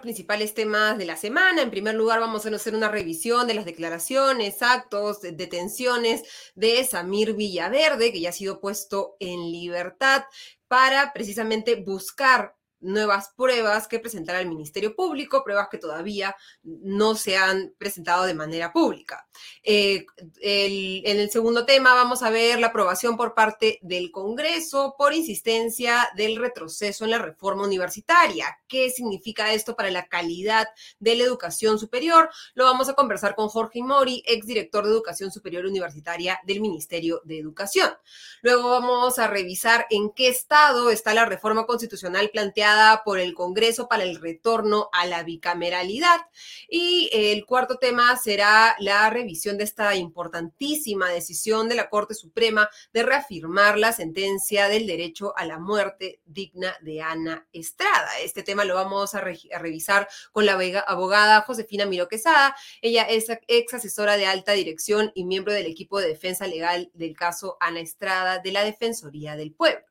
principales temas de la semana. En primer lugar, vamos a hacer una revisión de las declaraciones, actos, detenciones de Samir Villaverde, que ya ha sido puesto en libertad para precisamente buscar nuevas pruebas que presentar al Ministerio Público, pruebas que todavía no se han presentado de manera pública. Eh, en el segundo tema vamos a ver la aprobación por parte del Congreso por insistencia del retroceso en la reforma universitaria. ¿Qué significa esto para la calidad de la educación superior? Lo vamos a conversar con Jorge Mori, exdirector de Educación Superior Universitaria del Ministerio de Educación. Luego vamos a revisar en qué estado está la reforma constitucional planteada por el Congreso para el retorno a la bicameralidad. Y el cuarto tema será la revisión de esta importantísima decisión de la Corte Suprema de reafirmar la sentencia del derecho a la muerte digna de Ana Estrada. Este tema lo vamos a, revisar con la abogada Josefina Miro Quesada. Ella es ex asesora de alta dirección y miembro del equipo de defensa legal del caso Ana Estrada de la Defensoría del Pueblo.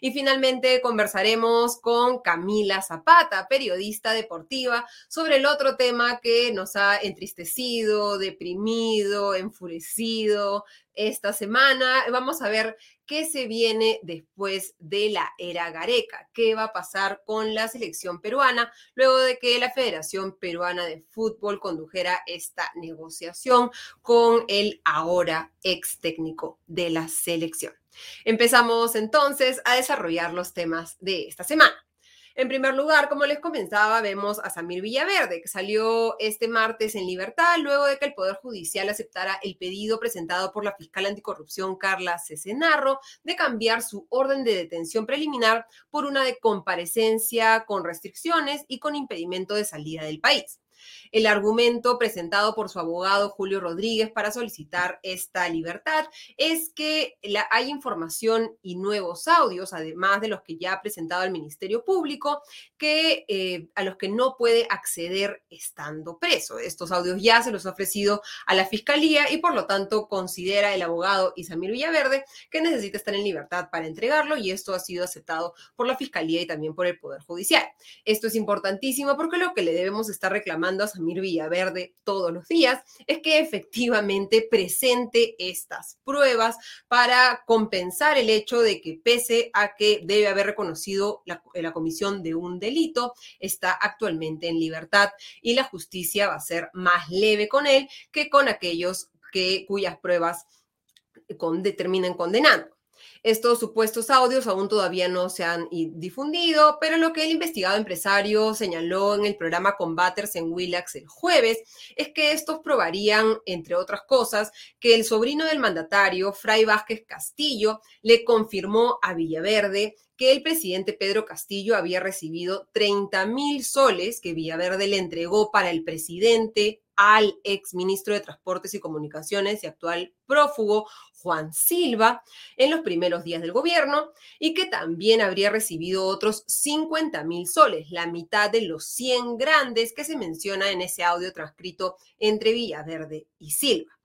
Y finalmente conversaremos con Camila Zapata, periodista deportiva, sobre el otro tema que nos ha entristecido, deprimido, enfurecido esta semana. Vamos a ver qué se viene después de la era Gareca, qué va a pasar con la selección peruana luego de que la Federación Peruana de Fútbol condujera esta negociación con el ahora ex técnico de la selección. Empezamos entonces a desarrollar los temas de esta semana. En primer lugar, como les comenzaba, vemos a Samir Villaverde, que salió este martes en libertad luego de que el Poder Judicial aceptara el pedido presentado por la fiscal anticorrupción Carla Cesenarro de cambiar su orden de detención preliminar por una de comparecencia con restricciones y con impedimento de salida del país. El argumento presentado por su abogado Julio Rodríguez para solicitar esta libertad es que hay información y nuevos audios, además de los que ya ha presentado el Ministerio Público, que eh, a los que no puede acceder estando preso. Estos audios ya se los ha ofrecido a la Fiscalía y por lo tanto considera el abogado Isamir Villaverde que necesita estar en libertad para entregarlo y esto ha sido aceptado por la Fiscalía y también por el Poder Judicial. Esto es importantísimo porque lo que le debemos estar reclamando a Samir Villaverde todos los días es que efectivamente presente estas pruebas para compensar el hecho de que pese a que debe haber reconocido la, la comisión de un delito, está actualmente en libertad y la justicia va a ser más leve con él que con aquellos que, cuyas pruebas con, determinen condenando. Estos supuestos audios aún todavía no se han difundido, pero lo que el investigado empresario señaló en el programa Combaters en Willax el jueves es que estos probarían, entre otras cosas, que el sobrino del mandatario, Fray Vázquez Castillo, le confirmó a Villaverde que el presidente Pedro Castillo había recibido 30 mil soles que Villaverde le entregó para el presidente al ex ministro de Transportes y Comunicaciones y actual prófugo Juan Silva en los primeros días del gobierno y que también habría recibido otros 50 mil soles, la mitad de los 100 grandes que se menciona en ese audio transcrito entre Villaverde y Silva.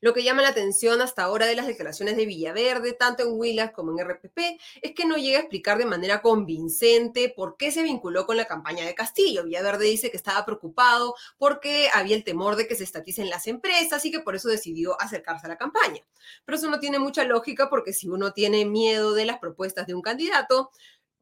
Lo que llama la atención hasta ahora de las declaraciones de Villaverde, tanto en Willas como en RPP, es que no llega a explicar de manera convincente por qué se vinculó con la campaña de Castillo. Villaverde dice que estaba preocupado porque había el temor de que se estaticen las empresas y que por eso decidió acercarse a la campaña. Pero eso no tiene mucha lógica porque si uno tiene miedo de las propuestas de un candidato,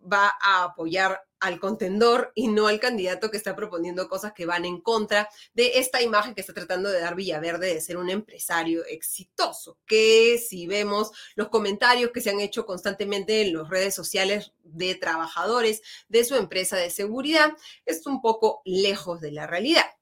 va a apoyar al contendor y no al candidato que está proponiendo cosas que van en contra de esta imagen que está tratando de dar Villaverde de ser un empresario exitoso, que si vemos los comentarios que se han hecho constantemente en las redes sociales de trabajadores de su empresa de seguridad, es un poco lejos de la realidad.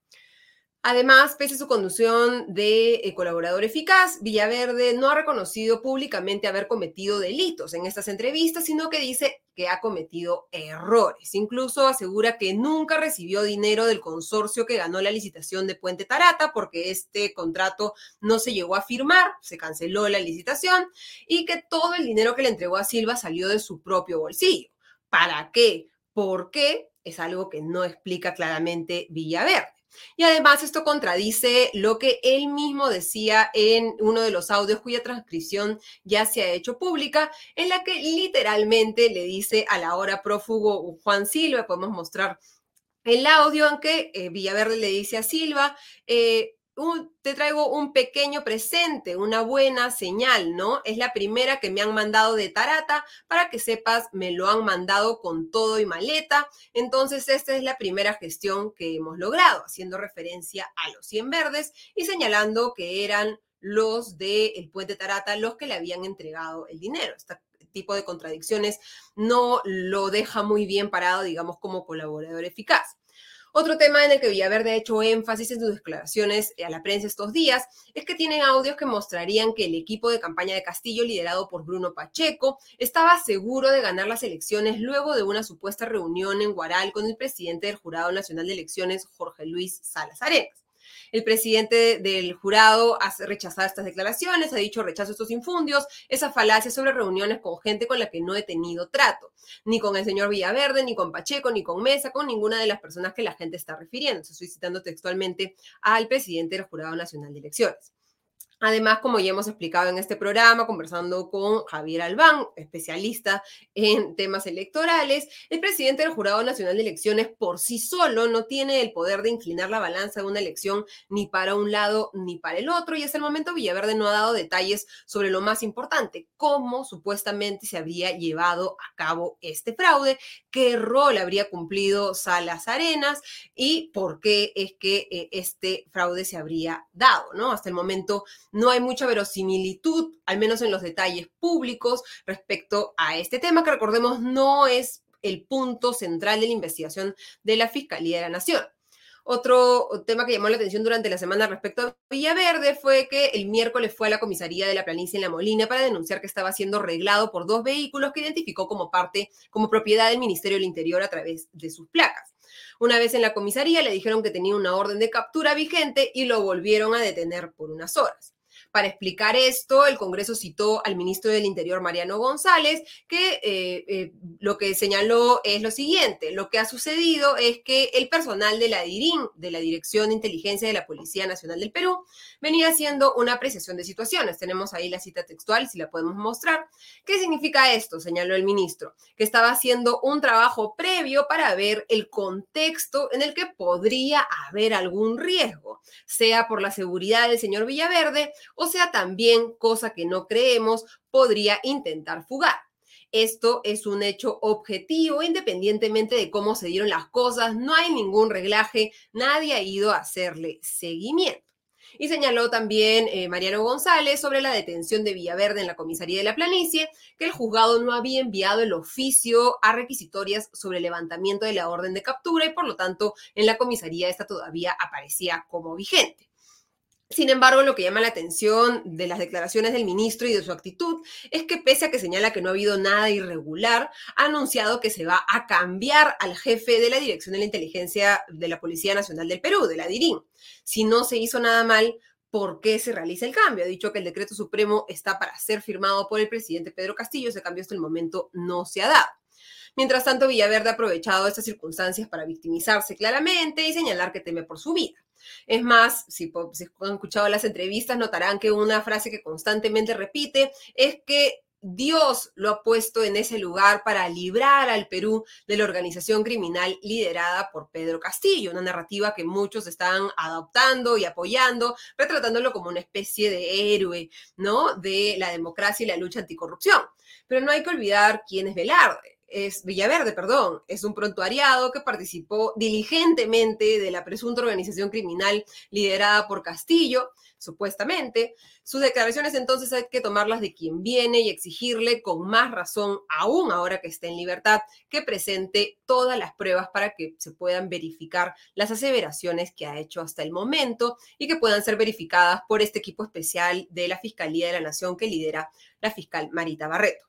Además, pese a su conducción de eh, colaborador eficaz, Villaverde no ha reconocido públicamente haber cometido delitos en estas entrevistas, sino que dice que ha cometido errores. Incluso asegura que nunca recibió dinero del consorcio que ganó la licitación de Puente Tarata porque este contrato no se llegó a firmar, se canceló la licitación y que todo el dinero que le entregó a Silva salió de su propio bolsillo. ¿Para qué? ¿Por qué? Es algo que no explica claramente Villaverde. Y además esto contradice lo que él mismo decía en uno de los audios cuya transcripción ya se ha hecho pública, en la que literalmente le dice a la hora prófugo Juan Silva, podemos mostrar el audio en que eh, Villaverde le dice a Silva, eh, te traigo un pequeño presente, una buena señal, ¿no? Es la primera que me han mandado de Tarata, para que sepas, me lo han mandado con todo y maleta. Entonces, esta es la primera gestión que hemos logrado, haciendo referencia a los 100 verdes y señalando que eran los del puente Tarata los que le habían entregado el dinero. Este tipo de contradicciones no lo deja muy bien parado, digamos, como colaborador eficaz. Otro tema en el que Villaverde ha hecho énfasis en sus declaraciones a la prensa estos días es que tienen audios que mostrarían que el equipo de campaña de Castillo, liderado por Bruno Pacheco, estaba seguro de ganar las elecciones luego de una supuesta reunión en Guaral con el presidente del Jurado Nacional de Elecciones, Jorge Luis Salas Arenas. El presidente del jurado ha rechazado estas declaraciones, ha dicho rechazo estos infundios, esa falacia sobre reuniones con gente con la que no he tenido trato, ni con el señor Villaverde, ni con Pacheco, ni con Mesa, con ninguna de las personas que la gente está refiriendo. Estoy citando textualmente al presidente del Jurado Nacional de Elecciones. Además, como ya hemos explicado en este programa, conversando con Javier Albán, especialista en temas electorales, el presidente del Jurado Nacional de Elecciones por sí solo no tiene el poder de inclinar la balanza de una elección ni para un lado ni para el otro. Y hasta el momento Villaverde no ha dado detalles sobre lo más importante, cómo supuestamente se habría llevado a cabo este fraude, qué rol habría cumplido Salas Arenas y por qué es que eh, este fraude se habría dado, ¿no? Hasta el momento no hay mucha verosimilitud, al menos en los detalles públicos, respecto a este tema, que recordemos no es el punto central de la investigación de la Fiscalía de la Nación. Otro tema que llamó la atención durante la semana respecto a Villaverde fue que el miércoles fue a la comisaría de la planicie en La Molina para denunciar que estaba siendo arreglado por dos vehículos que identificó como parte, como propiedad del Ministerio del Interior a través de sus placas. Una vez en la comisaría le dijeron que tenía una orden de captura vigente y lo volvieron a detener por unas horas. Para explicar esto, el Congreso citó al ministro del Interior, Mariano González, que eh, eh, lo que señaló es lo siguiente, lo que ha sucedido es que el personal de la DIRIN, de la Dirección de Inteligencia de la Policía Nacional del Perú, venía haciendo una apreciación de situaciones. Tenemos ahí la cita textual, si la podemos mostrar. ¿Qué significa esto? Señaló el ministro, que estaba haciendo un trabajo previo para ver el contexto en el que podría haber algún riesgo, sea por la seguridad del señor Villaverde o o sea, también, cosa que no creemos, podría intentar fugar. Esto es un hecho objetivo, independientemente de cómo se dieron las cosas, no hay ningún reglaje, nadie ha ido a hacerle seguimiento. Y señaló también eh, Mariano González sobre la detención de Villaverde en la comisaría de la planicie, que el juzgado no había enviado el oficio a requisitorias sobre el levantamiento de la orden de captura y por lo tanto en la comisaría esta todavía aparecía como vigente. Sin embargo, lo que llama la atención de las declaraciones del ministro y de su actitud es que pese a que señala que no ha habido nada irregular, ha anunciado que se va a cambiar al jefe de la Dirección de la Inteligencia de la Policía Nacional del Perú, de la DIRIN. Si no se hizo nada mal, ¿por qué se realiza el cambio? Ha dicho que el decreto supremo está para ser firmado por el presidente Pedro Castillo, ese cambio hasta el momento no se ha dado. Mientras tanto, Villaverde ha aprovechado estas circunstancias para victimizarse claramente y señalar que teme por su vida. Es más, si, han escuchado las entrevistas, notarán que una frase que constantemente repite es que Dios lo ha puesto en ese lugar para librar al Perú de la organización criminal liderada por Pedro Castillo, una narrativa que muchos están adoptando y apoyando, retratándolo como una especie de héroe, ¿no? De la democracia y la lucha anticorrupción. Pero no hay que olvidar quién es Velarde es Villaverde, perdón, es un prontuariado que participó diligentemente de la presunta organización criminal liderada por Castillo, supuestamente. Sus declaraciones entonces hay que tomarlas de quien viene y exigirle con más razón, aún ahora que está en libertad, que presente todas las pruebas para que se puedan verificar las aseveraciones que ha hecho hasta el momento y que puedan ser verificadas por este equipo especial de la Fiscalía de la Nación que lidera la fiscal Marita Barreto.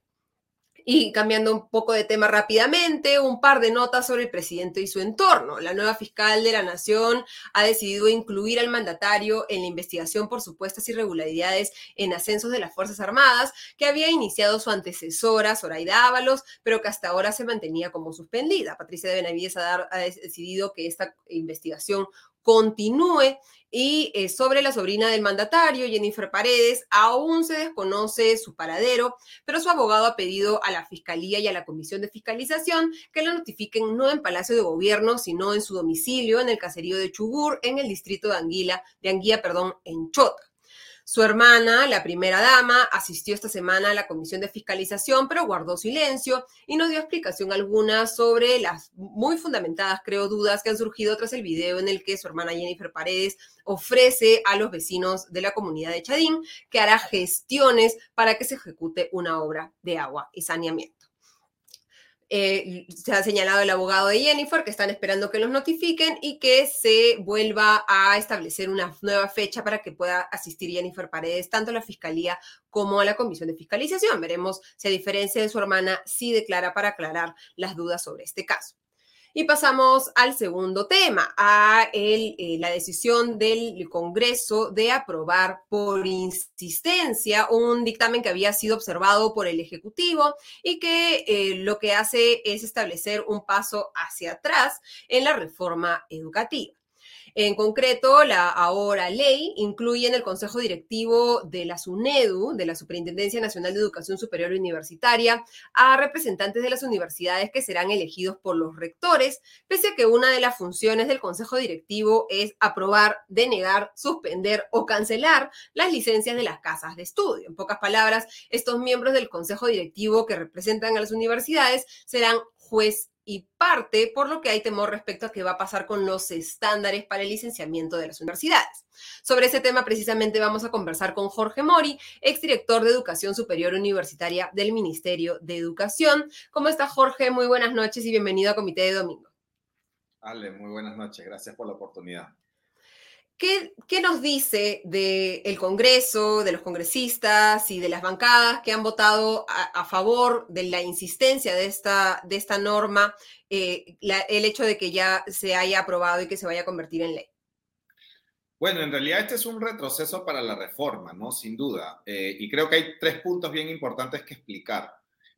Y cambiando un poco de tema rápidamente, un par de notas sobre el presidente y su entorno. La nueva fiscal de la Nación ha decidido incluir al mandatario en la investigación por supuestas irregularidades en ascensos de las Fuerzas Armadas, que había iniciado su antecesora, Zoraida Ábalos, pero que hasta ahora se mantenía como suspendida. Patricia de Benavides ha, ha decidido que esta investigación continúe y eh, sobre la sobrina del mandatario, Jennifer Paredes, aún se desconoce su paradero, pero su abogado ha pedido a la Fiscalía y a la Comisión de Fiscalización que la notifiquen no en Palacio de Gobierno, sino en su domicilio, en el caserío de Chugur, en el distrito de Anguila, de Anguía, perdón, en Chota. Su hermana, la primera dama, asistió esta semana a la comisión de fiscalización, pero guardó silencio y no dio explicación alguna sobre las muy fundamentadas, creo, dudas que han surgido tras el video en el que su hermana Jennifer Paredes ofrece a los vecinos de la comunidad de Chadín que hará gestiones para que se ejecute una obra de agua y saneamiento. Eh, se ha señalado el abogado de Jennifer que están esperando que los notifiquen y que se vuelva a establecer una nueva fecha para que pueda asistir Jennifer Paredes tanto a la fiscalía como a la comisión de fiscalización. Veremos si a diferencia de su hermana sí declara para aclarar las dudas sobre este caso. Y pasamos al segundo tema, a eh, la decisión del Congreso de aprobar por insistencia un dictamen que había sido observado por el Ejecutivo y que eh, lo que hace es establecer un paso hacia atrás en la reforma educativa. En concreto, la ahora ley incluye en el Consejo Directivo de la SUNEDU, de la Superintendencia Nacional de Educación Superior Universitaria, a representantes de las universidades que serán elegidos por los rectores, pese a que una de las funciones del Consejo Directivo es aprobar, denegar, suspender o cancelar las licencias de las casas de estudio. En pocas palabras, estos miembros del Consejo Directivo que representan a las universidades serán juez y parte por lo que hay temor respecto a qué va a pasar con los estándares para el licenciamiento de las universidades. Sobre ese tema precisamente vamos a conversar con Jorge Mori, exdirector de Educación Superior Universitaria del Ministerio de Educación. ¿Cómo está Jorge? Muy buenas noches y bienvenido a Comité de Domingo. Ale, muy buenas noches. Gracias por la oportunidad. ¿Qué, nos dice del Congreso, de los congresistas y de las bancadas que han votado a, favor de la insistencia de esta, de esta norma, eh, el hecho de que ya se haya aprobado y que se vaya a convertir en ley? Bueno, en realidad este es un retroceso para la reforma, ¿no? Sin duda. Eh, y creo que hay tres puntos bien importantes que explicar.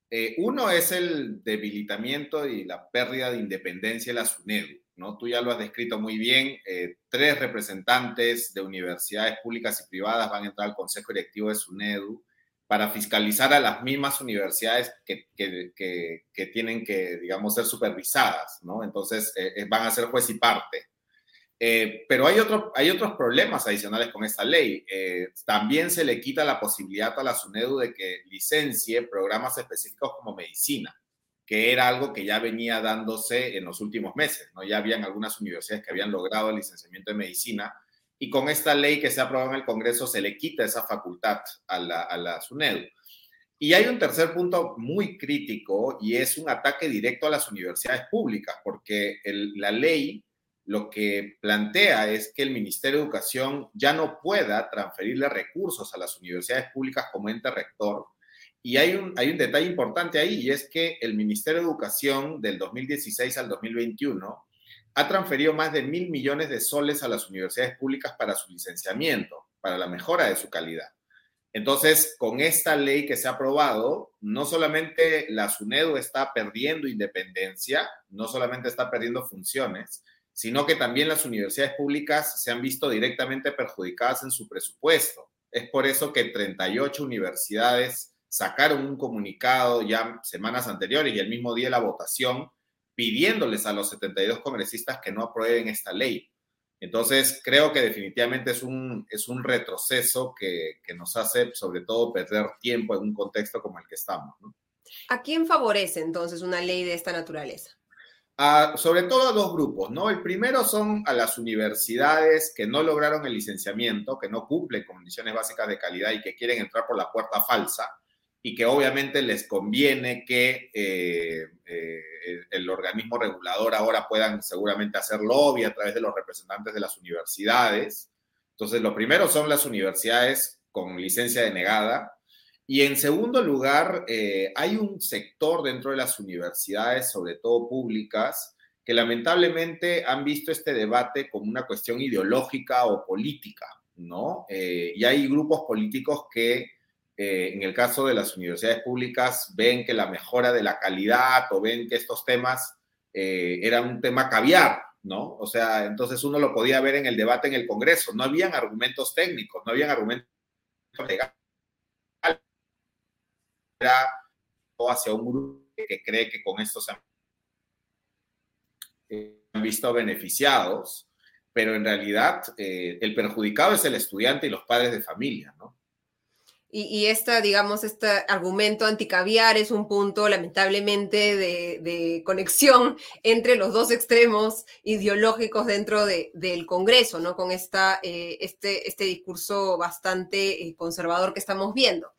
Eh, uno es el debilitamiento y la pérdida de independencia de la SUNEDU. ¿No? Tú ya lo has descrito muy bien. Eh, tres representantes de universidades públicas y privadas van a entrar al Consejo Directivo de SUNEDU para fiscalizar a las mismas universidades que, tienen que, digamos, ser supervisadas, ¿no? Entonces, eh, eh, van a ser juez y parte. pero hay, otro, hay otros problemas adicionales con esta ley. también se le quita la posibilidad a la SUNEDU de que licencie programas específicos como medicina que era algo que ya venía dándose en los últimos meses, ¿no? Ya habían algunas universidades que habían logrado el licenciamiento de medicina y con esta ley que se aprobó en el Congreso se le quita esa facultad a la, a SUNEDU. Y hay un tercer punto muy crítico y es un ataque directo a las universidades públicas, porque la ley lo que plantea es que el Ministerio de Educación ya no pueda transferirle recursos a las universidades públicas como ente rector, y hay un, hay un detalle importante ahí y es que el Ministerio de Educación del 2016 al 2021 ha transferido más de mil millones de soles a las universidades públicas para su licenciamiento, para la mejora de su calidad. Entonces, con esta ley que se ha aprobado, no solamente la SUNEDU está perdiendo independencia, no solamente está perdiendo funciones, sino que también las universidades públicas se han visto directamente perjudicadas en su presupuesto. Es por eso que 38 universidades sacaron un comunicado ya semanas anteriores y el mismo día de la votación pidiéndoles a los 72 congresistas que no aprueben esta ley. Entonces, creo que definitivamente es un, es un retroceso que, nos hace sobre todo perder tiempo en un contexto como el que estamos. ¿A quién favorece entonces una ley de esta naturaleza? sobre todo a dos grupos, ¿no? El primero son a las universidades que no lograron el licenciamiento, que no cumplen condiciones básicas de calidad y que quieren entrar por la puerta falsa y que obviamente les conviene que eh, eh, el organismo regulador ahora puedan seguramente hacer lobby a través de los representantes de las universidades. Entonces, lo primero son las universidades con licencia denegada. Y en segundo lugar, eh, hay un sector dentro de las universidades, sobre todo públicas, que lamentablemente han visto este debate como una cuestión ideológica o política, ¿no? y hay grupos políticos que eh, en el caso de las universidades públicas, ven que la mejora de la calidad o ven que estos temas eh, eran un tema caviar, ¿no? O sea, entonces uno lo podía ver en el debate en el Congreso. No habían argumentos técnicos, no habían argumentos legales. Era hacia un grupo que cree que con esto se han visto beneficiados, pero en realidad eh, el perjudicado es el estudiante y los padres de familia, ¿no? Y, esta, digamos, este argumento anticaviar es un punto, lamentablemente, de, conexión entre los dos extremos ideológicos dentro del Congreso, ¿no? Con esta, eh, este, este discurso bastante eh, conservador que estamos viendo.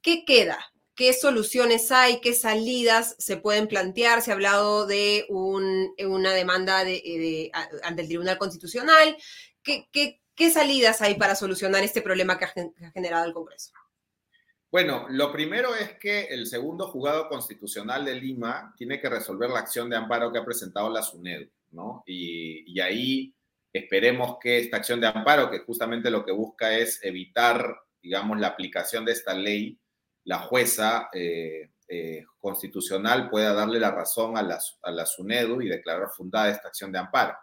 ¿Qué queda? ¿Qué soluciones hay? ¿Qué salidas se pueden plantear? Se ha hablado de una demanda ante el Tribunal Constitucional. ¿Qué, qué, salidas hay para solucionar este problema que ha generado el Congreso? Bueno, lo primero es que el segundo juzgado constitucional de Lima tiene que resolver la acción de amparo que ha presentado la SUNED, ¿no? Y, ahí esperemos que esta acción de amparo, que justamente lo que busca es evitar, digamos, la aplicación de esta ley, la jueza eh, eh, constitucional pueda darle la razón a la, a la SUNEDU y declarar fundada esta acción de amparo.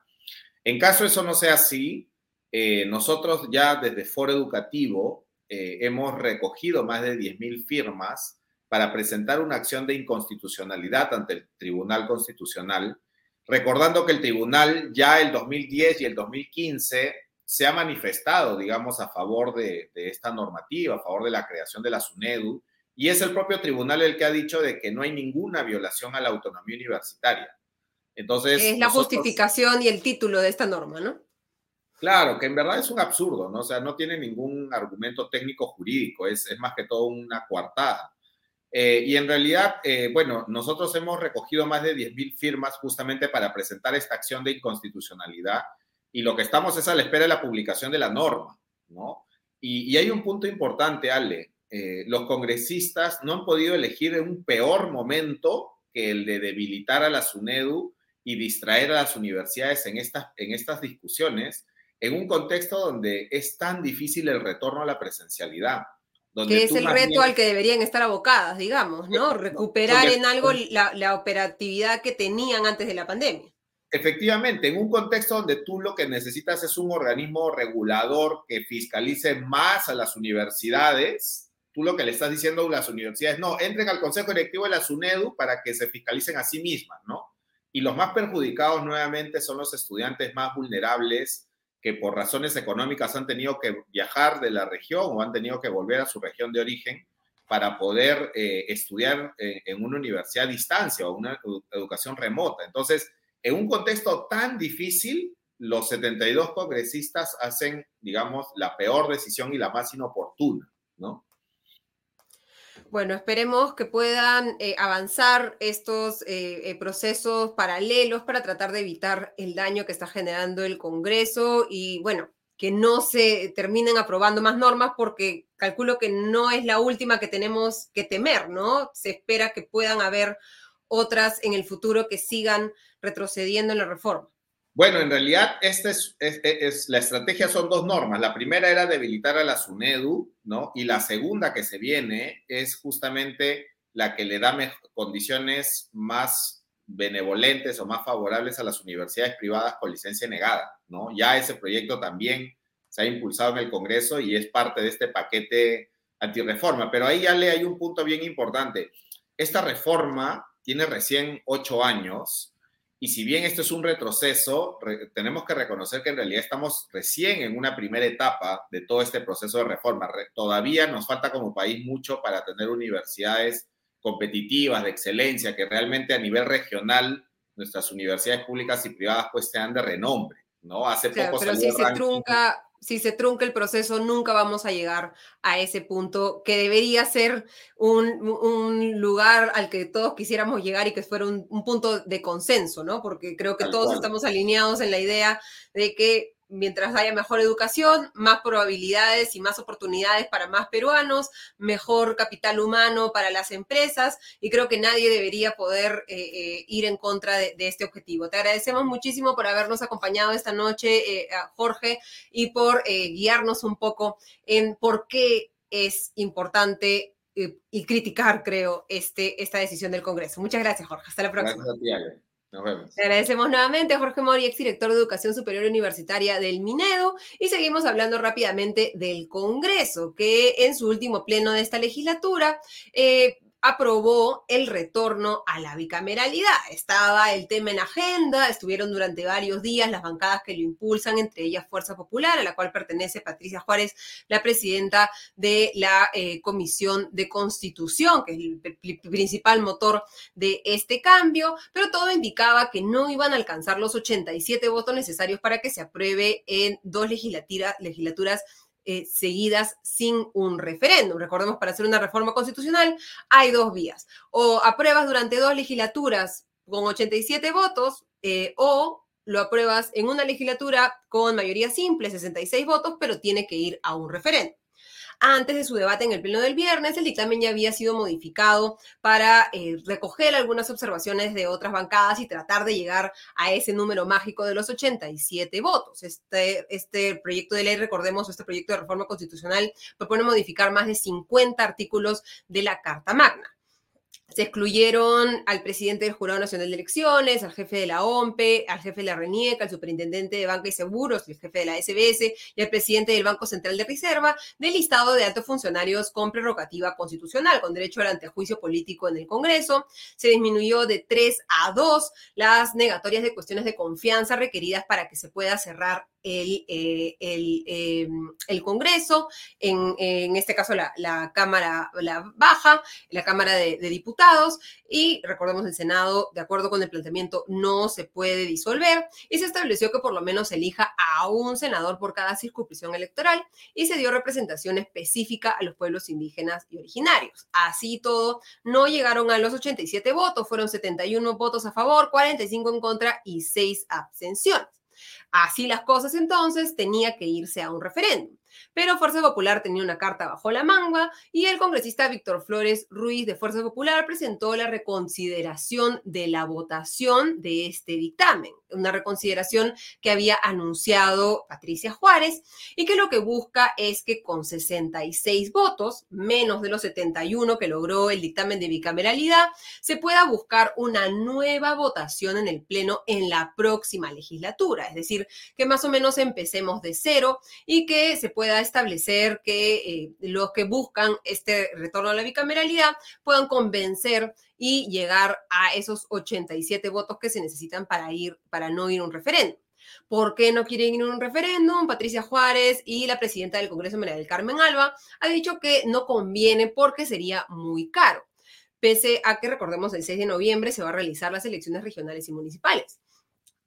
En caso eso no sea así, eh, nosotros ya desde Foro Educativo eh, hemos recogido más de 10.000 firmas para presentar una acción de inconstitucionalidad ante el Tribunal Constitucional, recordando que el Tribunal ya el 2010 y el 2015 se ha manifestado, digamos, a favor de, esta normativa, a favor de la creación de la SUNEDU, y es el propio tribunal el que ha dicho de que no hay ninguna violación a la autonomía universitaria. Entonces, es la justificación y el título de esta norma, ¿no? Claro, que en verdad es un absurdo, ¿no? O sea, no tiene ningún argumento técnico jurídico, es, es más que todo una coartada. Eh, y en realidad, eh, bueno, nosotros hemos recogido más de 10.000 firmas justamente para presentar esta acción de inconstitucionalidad y lo que estamos es a la espera de la publicación de la norma, ¿no? Y, hay un punto importante, Ale. Eh, los congresistas no han podido elegir un peor momento que el de debilitar a la SUNEDU y distraer a las universidades en estas, en estas discusiones en un contexto donde es tan difícil el retorno a la presencialidad. Donde que es el reto al que deberían estar abocadas, digamos, ¿no? Recuperar en algo la, operatividad que tenían antes de la pandemia. Efectivamente, en un contexto donde tú lo que necesitas es un organismo regulador que fiscalice más a las universidades, tú lo que le estás diciendo a las universidades, no, entren al Consejo Directivo de la SUNEDU para que se fiscalicen a sí mismas, ¿no? Y los más perjudicados nuevamente son los estudiantes más vulnerables, que por razones económicas han tenido que viajar de la región o han tenido que volver a su región de origen para poder eh, estudiar eh, en una universidad a distancia o una educación remota. Entonces, en un contexto tan difícil, los 72 congresistas hacen, digamos, la peor decisión y la más inoportuna, ¿no? Bueno, esperemos que puedan eh, avanzar estos eh, eh, procesos paralelos para tratar de evitar el daño que está generando el Congreso y, bueno, que no se terminen aprobando más normas porque calculo que no es la última que tenemos que temer, ¿no? Se espera que puedan haber otras en el futuro que sigan retrocediendo en la reforma. Bueno, en realidad esta es, la estrategia son dos normas. La primera era debilitar a la SUNEDU, ¿no? Y la segunda que se viene es justamente la que le da condiciones más benevolentes o más favorables a las universidades privadas con licencia negada, ¿no? Ya ese proyecto también se ha impulsado en el Congreso y es parte de este paquete antirreforma. Pero ahí ya le hay un punto bien importante. Esta reforma tiene recién ocho años y si bien esto es un retroceso, tenemos que reconocer que en realidad estamos recién en una primera etapa de todo este proceso de reforma. todavía nos falta como país mucho para tener universidades competitivas, de excelencia, que realmente a nivel regional nuestras universidades públicas y privadas pues sean de renombre, ¿no? Hace poco pero si se trunca si se trunca el proceso, nunca vamos a llegar a ese punto que debería ser un, lugar al que todos quisiéramos llegar y que fuera un, un punto de consenso, ¿no? Porque creo que todos estamos alineados en la idea de que mientras haya mejor educación, más probabilidades y más oportunidades para más peruanos, mejor capital humano para las empresas y creo que nadie debería poder eh, eh, ir en contra de, este objetivo. Te agradecemos muchísimo por habernos acompañado esta noche, eh, Jorge, y por guiarnos un poco en por qué es importante y criticar, creo, este, esta decisión del Congreso. Muchas gracias, Jorge. Hasta la próxima. Nos vemos. Te agradecemos nuevamente a Jorge Mori, exdirector de Educación Superior Universitaria del Minedo, y seguimos hablando rápidamente del Congreso, que en su último pleno de esta legislatura eh, aprobó el retorno a la bicameralidad. Estaba el tema en agenda, estuvieron durante varios días las bancadas que lo impulsan, entre ellas Fuerza Popular, a la cual pertenece Patricia Juárez, la presidenta de la eh, Comisión de Constitución, que es el, principal motor de este cambio, pero todo indicaba que no iban a alcanzar los 87 votos necesarios para que se apruebe en dos legislaturas eh, seguidas sin un referéndum. Recordemos, para hacer una reforma constitucional hay dos vías. O apruebas durante dos legislaturas con 87 votos eh, o lo apruebas en una legislatura con mayoría simple, 66 votos, pero tiene que ir a un referéndum. Antes de su debate en el pleno del viernes, el dictamen ya había sido modificado para eh, recoger algunas observaciones de otras bancadas y tratar de llegar a ese número mágico de los 87 votos. Este, este proyecto de ley, recordemos, este proyecto de reforma constitucional propone modificar más de 50 artículos de la Carta Magna. Se excluyeron al presidente del Jurado Nacional de Elecciones, al jefe de la OMPE, al jefe de la RENIEC, al superintendente de Banca y Seguros, el jefe de la SBS y al presidente del Banco Central de Reserva del listado de altos funcionarios con prerrogativa constitucional, con derecho al antejuicio político en el Congreso. Se disminuyó de tres a dos las negatorias de cuestiones de confianza requeridas para que se pueda cerrar el, eh, em, el, Congreso, en, en, este caso la, Cámara Baja, la Cámara de, Diputados, y recordemos el Senado, de acuerdo con el planteamiento, no se puede disolver, y se estableció que por lo menos elija a un senador por cada circunscripción electoral, y se dio representación específica a los pueblos indígenas y originarios. Así todo, no llegaron a los 87 votos, fueron 71 votos a favor, 45 en contra y 6 abstenciones. Así las cosas entonces tenía que irse a un referéndum. Pero Fuerza Popular tenía una carta bajo la manga y el congresista Víctor Flores Ruiz de Fuerza Popular presentó la reconsideración de la votación de este dictamen, una reconsideración que había anunciado Patricia Juárez y que lo que busca es que con 66 votos, menos de los 71 que logró el dictamen de bicameralidad, se pueda buscar una nueva votación en el Pleno en la próxima legislatura, es decir, que más o menos empecemos de cero y que se pueda establecer que eh, los que buscan este retorno a la bicameralidad puedan convencer y llegar a esos 87 votos que se necesitan para ir, para no ir a un referéndum. ¿Por qué no quieren ir a un referéndum? Patricia Juárez y la presidenta del Congreso, María del Carmen Alba, ha dicho que no conviene porque sería muy caro, pese a que, recordemos, el 6 de noviembre se va a realizar las elecciones regionales y municipales.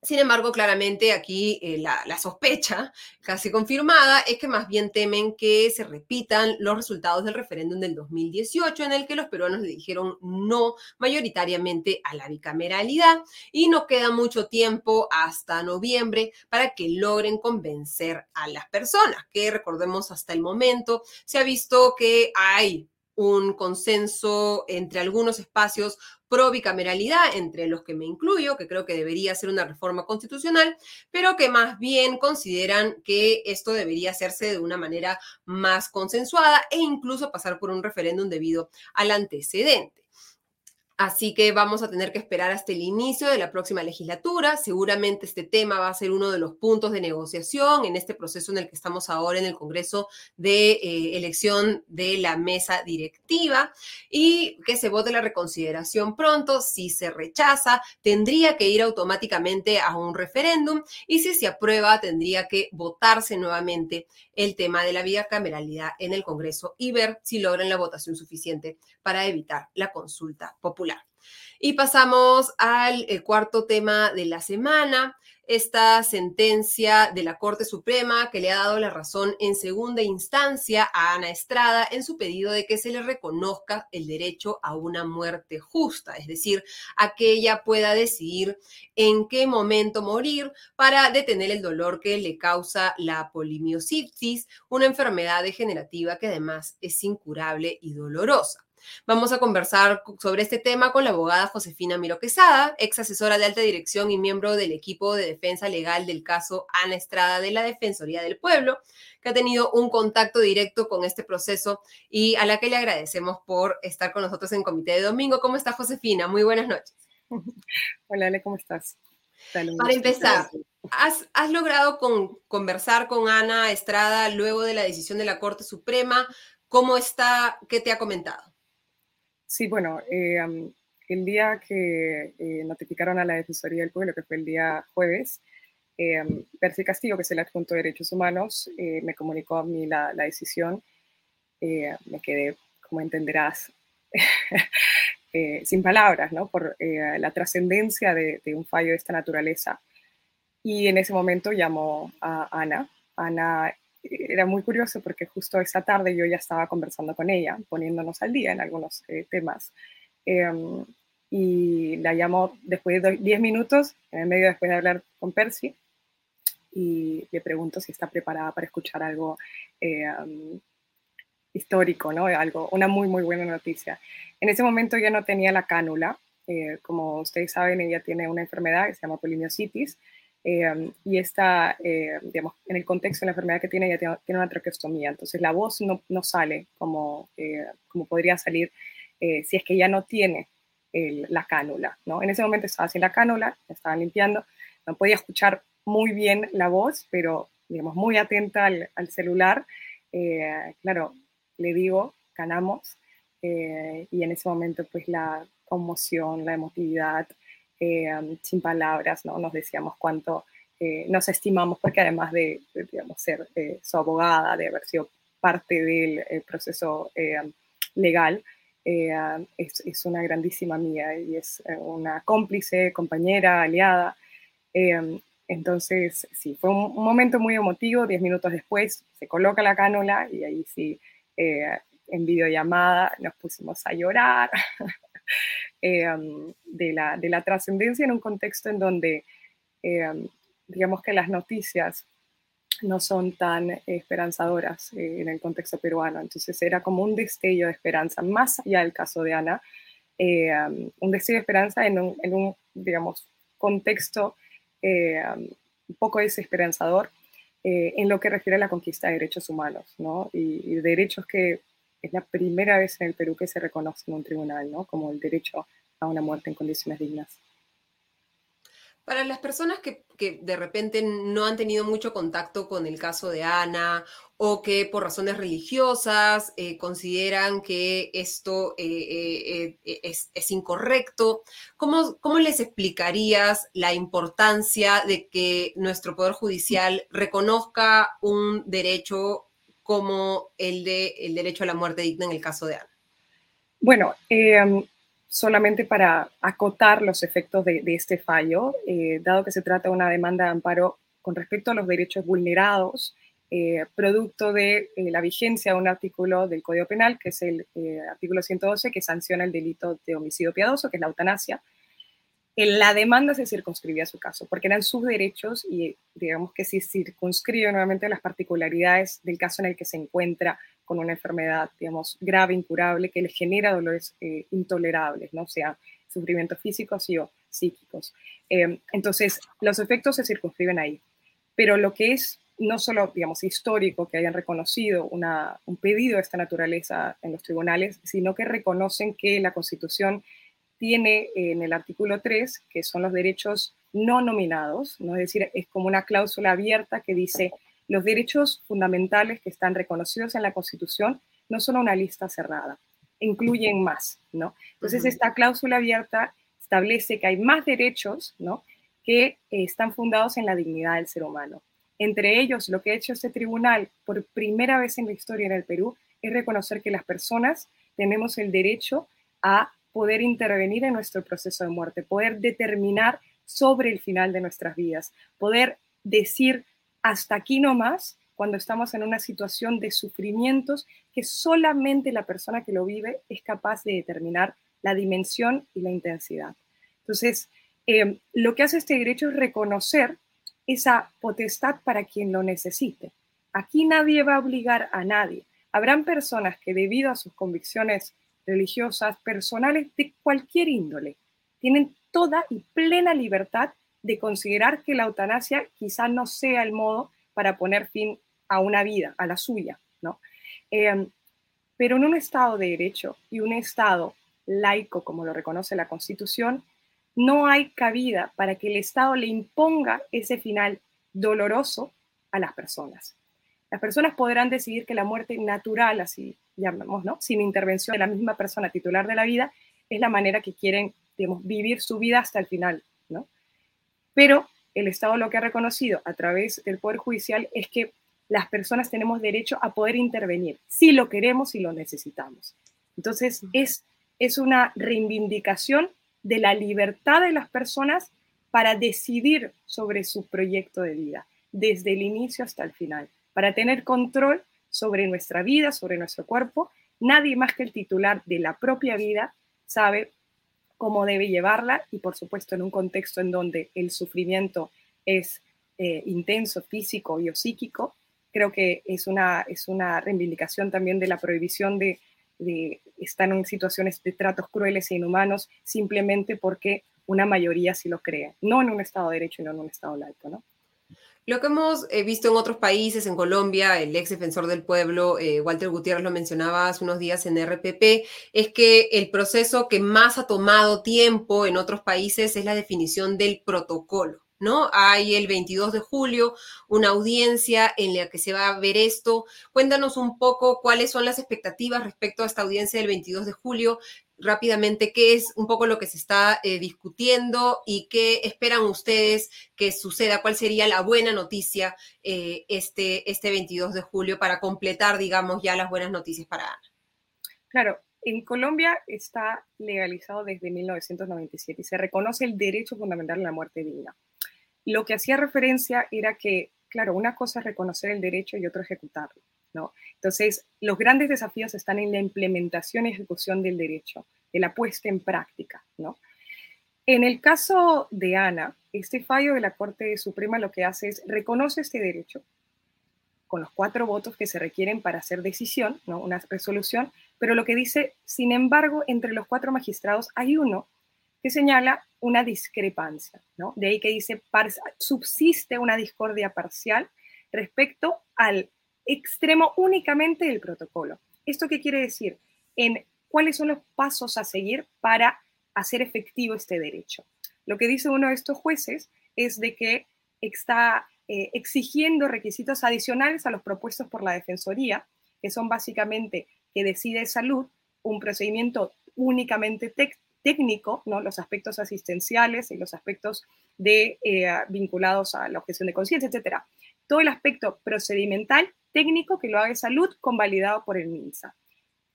Sin embargo, claramente aquí eh, la, sospecha casi confirmada es que más bien temen que se repitan los resultados del referéndum del 2018 en el que los peruanos le dijeron no mayoritariamente a la bicameralidad y no queda mucho tiempo hasta noviembre para que logren convencer a las personas, que recordemos hasta el momento se ha visto que hay un consenso entre algunos espacios pro bicameralidad, entre los que me incluyo, que creo que debería ser una reforma constitucional, pero que más bien consideran que esto debería hacerse de una manera más consensuada e incluso pasar por un referéndum debido al antecedente. Así que vamos a tener que esperar hasta el inicio de la próxima legislatura. Seguramente este tema va a ser uno de los puntos de negociación en este proceso en el que estamos ahora en el Congreso de eh, elección de la mesa directiva y que se vote la reconsideración pronto. Si se rechaza, tendría que ir automáticamente a un referéndum y si se aprueba, tendría que votarse nuevamente el tema de la bicameralidad en el Congreso y ver si logran la votación suficiente para evitar la consulta popular. Y pasamos al eh, cuarto tema de la semana, esta sentencia de la Corte Suprema que le ha dado la razón en segunda instancia a Ana Estrada en su pedido de que se le reconozca el derecho a una muerte justa, es decir, a que ella pueda decidir en qué momento morir para detener el dolor que le causa la polimiositis, una enfermedad degenerativa que además es incurable y dolorosa. Vamos a conversar sobre este tema con la abogada Josefina Miro Quesada, ex asesora de alta dirección y miembro del equipo de defensa legal del caso Ana Estrada de la Defensoría del Pueblo, que ha tenido un contacto directo con este proceso y a la que le agradecemos por estar con nosotros en Comité de Domingo. ¿Cómo está Josefina? Muy buenas noches. Hola Ale, ¿cómo estás? Para empezar, ¿has, ¿has, logrado con, conversar con Ana Estrada luego de la decisión de la Corte Suprema? ¿Cómo está? ¿Qué te ha comentado? Sí, bueno, eh, el día que eh, notificaron a la Defensoría del Pueblo, que fue el día jueves, eh, Percy Castillo, que es el adjunto de Derechos Humanos, eh, me comunicó a mí la, la decisión. me quedé, como entenderás, sin palabras, ¿no? Por la trascendencia de, de, un fallo de esta naturaleza. Y en ese momento llamó a Ana. Ana era muy curioso porque justo esa tarde yo ya estaba conversando con ella, poniéndonos al día en algunos temas. Em, y la llamo después de 10 minutos, en el medio después de hablar con Percy, y le pregunto si está preparada para escuchar algo em, histórico, ¿no? Algo, una muy, muy buena noticia. En ese momento ya no tenía la cánula. Eh, como ustedes saben, ella tiene una enfermedad que se llama polimiositis, em, y está, eh, digamos, en el contexto de la enfermedad que tiene, ella tiene, una traqueostomía, entonces la voz no, no sale como, eh, como podría salir eh, si es que ya no tiene la cánula, ¿no? En ese momento estaba sin la cánula, estaba limpiando, no podía escuchar muy bien la voz, pero, digamos, muy atenta al, celular. Eh, claro, le digo, ganamos, eh, y en ese momento, pues, la conmoción, la emotividad, sin palabras, ¿no? Nos decíamos cuánto nos estimamos, porque además de, ser su abogada, de haber sido parte del proceso legal, eh, es, una grandísima amiga y es eh, una cómplice, compañera, aliada. Eh, entonces, sí, fue un, momento muy emotivo. Diez minutos después se coloca la cánula y ahí sí, en videollamada nos pusimos a llorar de la, de la trascendencia en un contexto en donde, digamos que las noticias no son tan esperanzadoras eh, en el contexto peruano. Entonces era como un destello de esperanza, más allá del caso de Ana, eh, un destello de esperanza en un, digamos, contexto eh, um, un poco desesperanzador en lo que refiere a la conquista de derechos humanos, ¿no? Y, derechos que es la primera vez en el Perú que se reconoce en un tribunal, ¿no? Como el derecho a una muerte en condiciones dignas. Para las personas que, de repente no han tenido mucho contacto con el caso de Ana o que por razones religiosas eh, consideran que esto eh, eh, es, incorrecto, ¿cómo, ¿cómo, les explicarías la importancia de que nuestro Poder Judicial reconozca un derecho como el, de, el derecho a la muerte digna en el caso de Ana? Bueno, solamente para acotar los efectos de, este fallo, eh, dado que se trata de una demanda de amparo con respecto a los derechos vulnerados, eh, producto de eh, la vigencia de un artículo del Código Penal, que es el artículo 112, que sanciona el delito de homicidio piadoso, que es la eutanasia, la demanda se circunscribía a su caso, porque eran sus derechos y digamos que se circunscribe nuevamente las particularidades del caso en el que se encuentra con una enfermedad, digamos, grave, incurable, que le genera dolores eh, intolerables, ¿no? sea, sufrimientos físicos y o psíquicos. Em, entonces, los efectos se circunscriben ahí. Pero lo que es no solo, digamos, histórico que hayan reconocido un pedido de esta naturaleza en los tribunales, sino que reconocen que la Constitución tiene en el artículo 3, que son los derechos no nominados, ¿no? es decir, es como una cláusula abierta que dice los derechos fundamentales que están reconocidos en la Constitución no son una lista cerrada, incluyen más, ¿no? Entonces, esta cláusula abierta establece que hay más derechos, ¿no? Que eh, están fundados en la dignidad del ser humano. Entre ellos, lo que ha hecho este tribunal por primera vez en la historia en el Perú es reconocer que las personas tenemos el derecho a poder intervenir en nuestro proceso de muerte, poder determinar sobre el final de nuestras vidas, poder decir hasta aquí no más cuando estamos en una situación de sufrimientos que solamente la persona que lo vive es capaz de determinar la dimensión y la intensidad. Entonces, eh, lo que hace este derecho es reconocer esa potestad para quien lo necesite. Aquí nadie va a obligar a nadie. Habrán personas que debido a sus convicciones religiosas, personales, de cualquier índole. Tienen toda y plena libertad de considerar que la eutanasia quizá no sea el modo para poner fin a una vida, a la suya, ¿no? Em, pero en un Estado de Derecho y un Estado laico, como lo reconoce la Constitución, no hay cabida para que el Estado le imponga ese final doloroso a las personas. Las personas podrán decidir que la muerte natural, así llamamos, ¿no? Sin intervención de la misma persona titular de la vida, es la manera que quieren, digamos, vivir su vida hasta el final, ¿no? Pero el Estado lo que ha reconocido a través del Poder Judicial es que las personas tenemos derecho a poder intervenir, si lo queremos y lo necesitamos. Entonces, es, es una reivindicación de la libertad de las personas para decidir sobre su proyecto de vida, desde el inicio hasta el final, para tener control sobre nuestra vida, sobre nuestro cuerpo. Nadie más que el titular de la propia vida sabe cómo debe llevarla y por supuesto en un contexto en donde el sufrimiento es eh, intenso, físico y psíquico, creo que es una, es una reivindicación también de la prohibición de, de estar en situaciones de tratos crueles e inhumanos simplemente porque una mayoría sí lo cree, no en un Estado de Derecho y no en un Estado laico, ¿no? Lo que hemos eh, visto en otros países, en Colombia, el ex defensor del pueblo, eh, Walter Gutiérrez, lo mencionaba hace unos días en RPP, es que el proceso que más ha tomado tiempo en otros países es la definición del protocolo. ¿no? Hay el 22 de julio una audiencia en la que se va a ver esto. Cuéntanos un poco cuáles son las expectativas respecto a esta audiencia del 22 de julio. Rápidamente, ¿qué es un poco lo que se está eh, discutiendo y qué esperan ustedes que suceda? ¿Cuál sería la buena noticia eh, este, este 22 de julio para completar, digamos, ya las buenas noticias para Ana? Claro, en Colombia está legalizado desde 1997 y se reconoce el derecho fundamental a la muerte digna lo que hacía referencia era que, claro, una cosa es reconocer el derecho y otra ejecutarlo, ¿no? Entonces, los grandes desafíos están en la implementación y ejecución del derecho, de la puesta en práctica, ¿no? En el caso de Ana, este fallo de la Corte Suprema lo que hace es reconoce este derecho con los cuatro votos que se requieren para hacer decisión, ¿no? una resolución, pero lo que dice, sin embargo, entre los cuatro magistrados hay uno que señala una discrepancia, ¿no? De ahí que dice, subsiste una discordia parcial respecto al extremo únicamente del protocolo. ¿Esto qué quiere decir? En cuáles son los pasos a seguir para hacer efectivo este derecho. Lo que dice uno de estos jueces es de que está eh, exigiendo requisitos adicionales a los propuestos por la Defensoría, que son básicamente que decide salud, un procedimiento únicamente técnico, ¿no? los aspectos asistenciales y los aspectos de, eh, vinculados a la objeción de conciencia, etcétera. Todo el aspecto procedimental técnico que lo haga salud convalidado por el MINSA,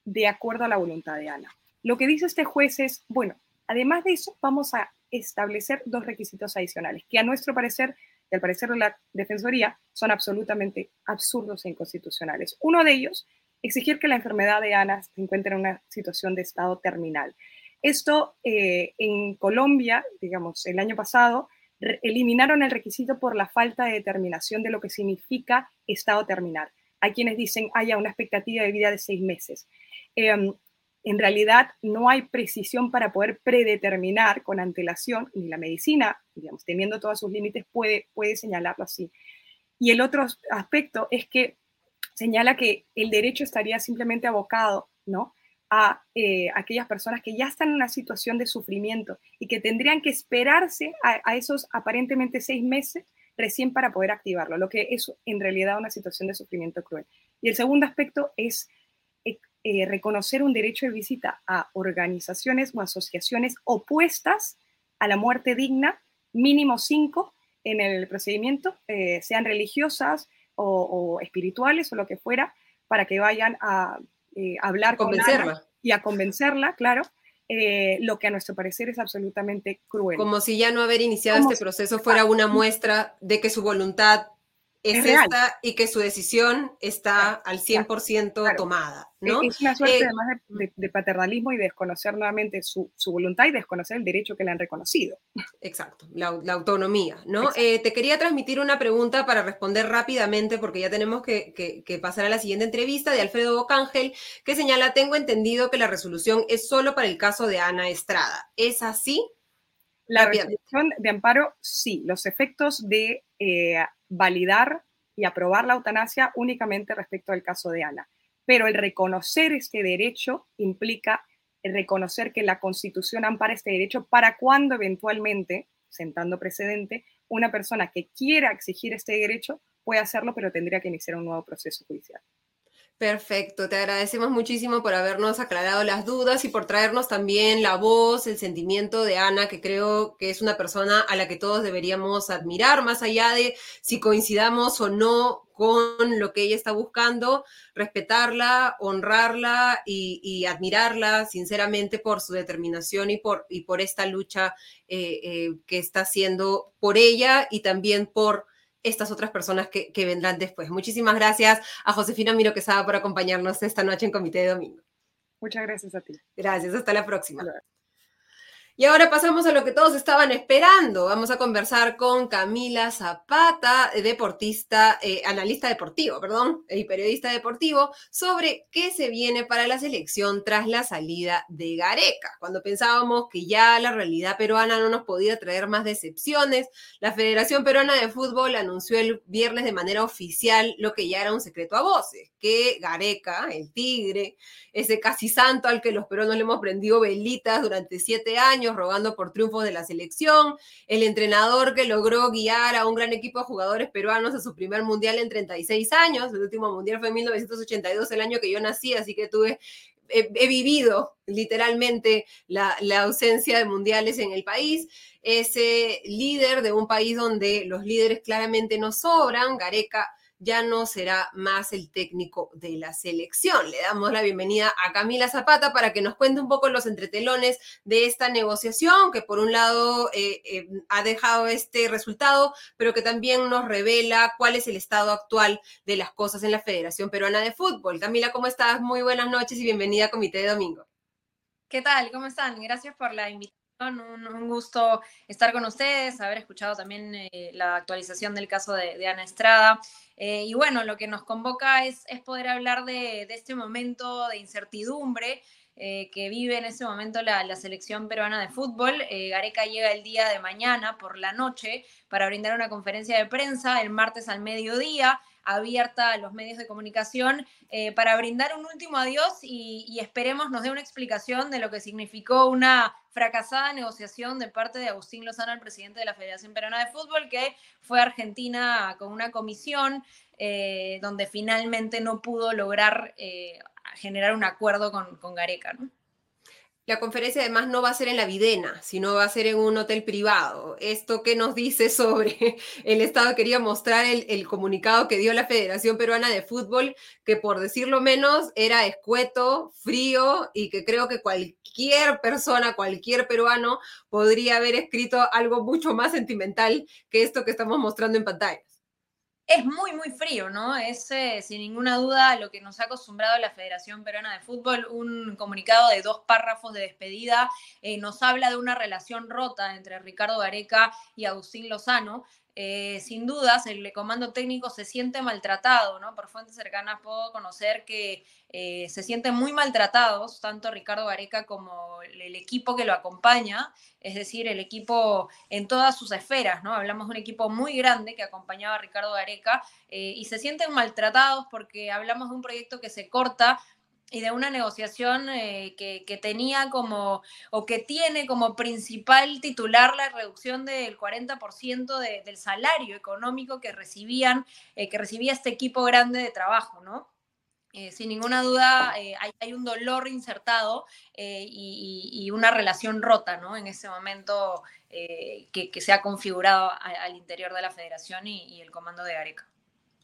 de acuerdo a la voluntad de Ana. Lo que dice este juez es, bueno, además de eso, vamos a establecer dos requisitos adicionales, que a nuestro parecer y al parecer de la Defensoría son absolutamente absurdos e inconstitucionales. Uno de ellos, exigir que la enfermedad de Ana se encuentre en una situación de estado terminal. Esto eh, en Colombia, digamos, el año pasado, eliminaron el requisito por la falta de determinación de lo que significa estado terminal. Hay quienes dicen haya una expectativa de vida de seis meses. Em, en realidad no hay precisión para poder predeterminar con antelación, ni la medicina, digamos, teniendo todos sus límites, puede, puede señalarlo así. Y el otro aspecto es que señala que el derecho estaría simplemente abocado, ¿no? A eh, aquellas personas que ya están en una situación de sufrimiento y que tendrían que esperarse a, esos aparentemente seis meses recién para poder activarlo, lo que es en realidad una situación de sufrimiento cruel. Y el segundo aspecto es eh, eh, reconocer un derecho de visita a organizaciones o asociaciones opuestas a la muerte digna, mínimo cinco en el procedimiento, sean religiosas o, espirituales o lo que fuera, para que vayan a eh, hablar convencerla. con y a convencerla, claro, eh, lo que a nuestro parecer es absolutamente cruel. Como si ya no haber iniciado este proceso fuera una muestra de que su voluntad es, esta y que su decisión está al 100% tomada. ¿no? Es una suerte eh, además de, paternalismo y desconocer nuevamente su, voluntad y desconocer el derecho que le han reconocido. Exacto, la, autonomía. ¿no? Eh, te quería transmitir una pregunta para responder rápidamente porque ya tenemos que, que, pasar a la siguiente entrevista de Alfredo Bocángel que señala, tengo entendido que la resolución es solo para el caso de Ana Estrada. ¿Es así? La resolución de amparo, sí. Los efectos de eh, validar y aprobar la eutanasia únicamente respecto al caso de Ana. Pero el reconocer este derecho implica reconocer que la Constitución ampara este derecho para cuando eventualmente, sentando precedente, una persona que quiera exigir este derecho puede hacerlo, pero tendría que iniciar un nuevo proceso judicial. Perfecto, te agradecemos muchísimo por habernos aclarado las dudas y por traernos también la voz, el sentimiento de Ana, que creo que es una persona a la que todos deberíamos admirar, más allá de si coincidamos o no con lo que ella está buscando, respetarla, honrarla y, admirarla sinceramente por su determinación y por, y por esta lucha eh, eh, que está haciendo por ella y también por estas otras personas que, vendrán después. Muchísimas gracias a Josefina Miro Quesada por acompañarnos esta noche en Comité de Domingo. Muchas gracias a ti. Gracias, hasta la próxima. Y ahora pasamos a lo que todos estaban esperando. Vamos a conversar con Camila Zapata, deportista, eh, analista deportivo, perdón, y periodista deportivo, sobre qué se viene para la selección tras la salida de Gareca. Cuando pensábamos que ya la realidad peruana no nos podía traer más decepciones, la Federación Peruana de Fútbol anunció el viernes de manera oficial lo que ya era un secreto a voces, que Gareca, el tigre, ese casi santo al que los peruanos le hemos prendido velitas durante siete años, rogando por triunfos de la selección, el entrenador que logró guiar a un gran equipo de jugadores peruanos a su primer mundial en 36 años, el último mundial fue en 1982, el año que yo nací, así que tuve he, vivido literalmente la, la, ausencia de mundiales en el país. Ese líder de un país donde los líderes claramente no sobran, Gareca ya no será más el técnico de la selección. Le damos la bienvenida a Camila Zapata para que nos cuente un poco los entretelones de esta negociación, que por un lado eh, eh, ha dejado este resultado, pero que también nos revela cuál es el estado actual de las cosas en la Federación Peruana de Fútbol. Camila, ¿cómo estás? Muy buenas noches y bienvenida a Comité de Domingo. ¿Qué tal? ¿Cómo están? Gracias por la invitación un, gusto estar con ustedes, haber escuchado también eh, la actualización del caso de, Ana Estrada. Eh, y bueno, lo que nos convoca es, poder hablar de, este momento de incertidumbre eh, que vive en este momento la selección peruana de fútbol. Gareca llega el día de mañana por la noche para brindar una conferencia de prensa el martes al mediodía abierta a los medios de comunicación eh, para brindar un último adiós y, esperemos nos dé una explicación de lo que significó una fracasada negociación de parte de Agustín Lozano, el presidente de la Federación Peruana de Fútbol, que fue a Argentina con una comisión eh, donde finalmente no pudo lograr eh, generar un acuerdo con, con Gareca. ¿no? La conferencia además no va a ser en la Videna, sino va a ser en un hotel privado. ¿Esto qué nos dice sobre el Estado? Quería mostrar el, comunicado que dio la Federación Peruana de Fútbol, que por decirlo menos era escueto, frío y que creo que cualquier persona, cualquier peruano podría haber escrito algo mucho más sentimental que esto que estamos mostrando en pantalla es muy, muy frío, ¿no? Es eh, sin ninguna duda lo que nos ha acostumbrado la Federación Peruana de Fútbol, un comunicado de dos párrafos de despedida, eh, nos habla de una relación rota entre Ricardo Gareca y Agustín Lozano, eh, sin dudas el comando técnico se siente maltratado, ¿no? Por fuentes cercanas puedo conocer que eh, se sienten muy maltratados, tanto Ricardo Gareca como el equipo que lo acompaña, es decir, el equipo en todas sus esferas, ¿no? Hablamos de un equipo muy grande que acompañaba a Ricardo Gareca eh, y se sienten maltratados porque hablamos de un proyecto que se corta y de una negociación eh, que, tenía como, o que tiene como principal titular la reducción del 40% del salario económico que recibían, eh, que recibía este equipo grande de trabajo, ¿no? Eh, sin ninguna duda hay, un dolor insertado y, una relación rota, ¿no? En ese momento que, se ha configurado al interior de la federación y el comando de Gareca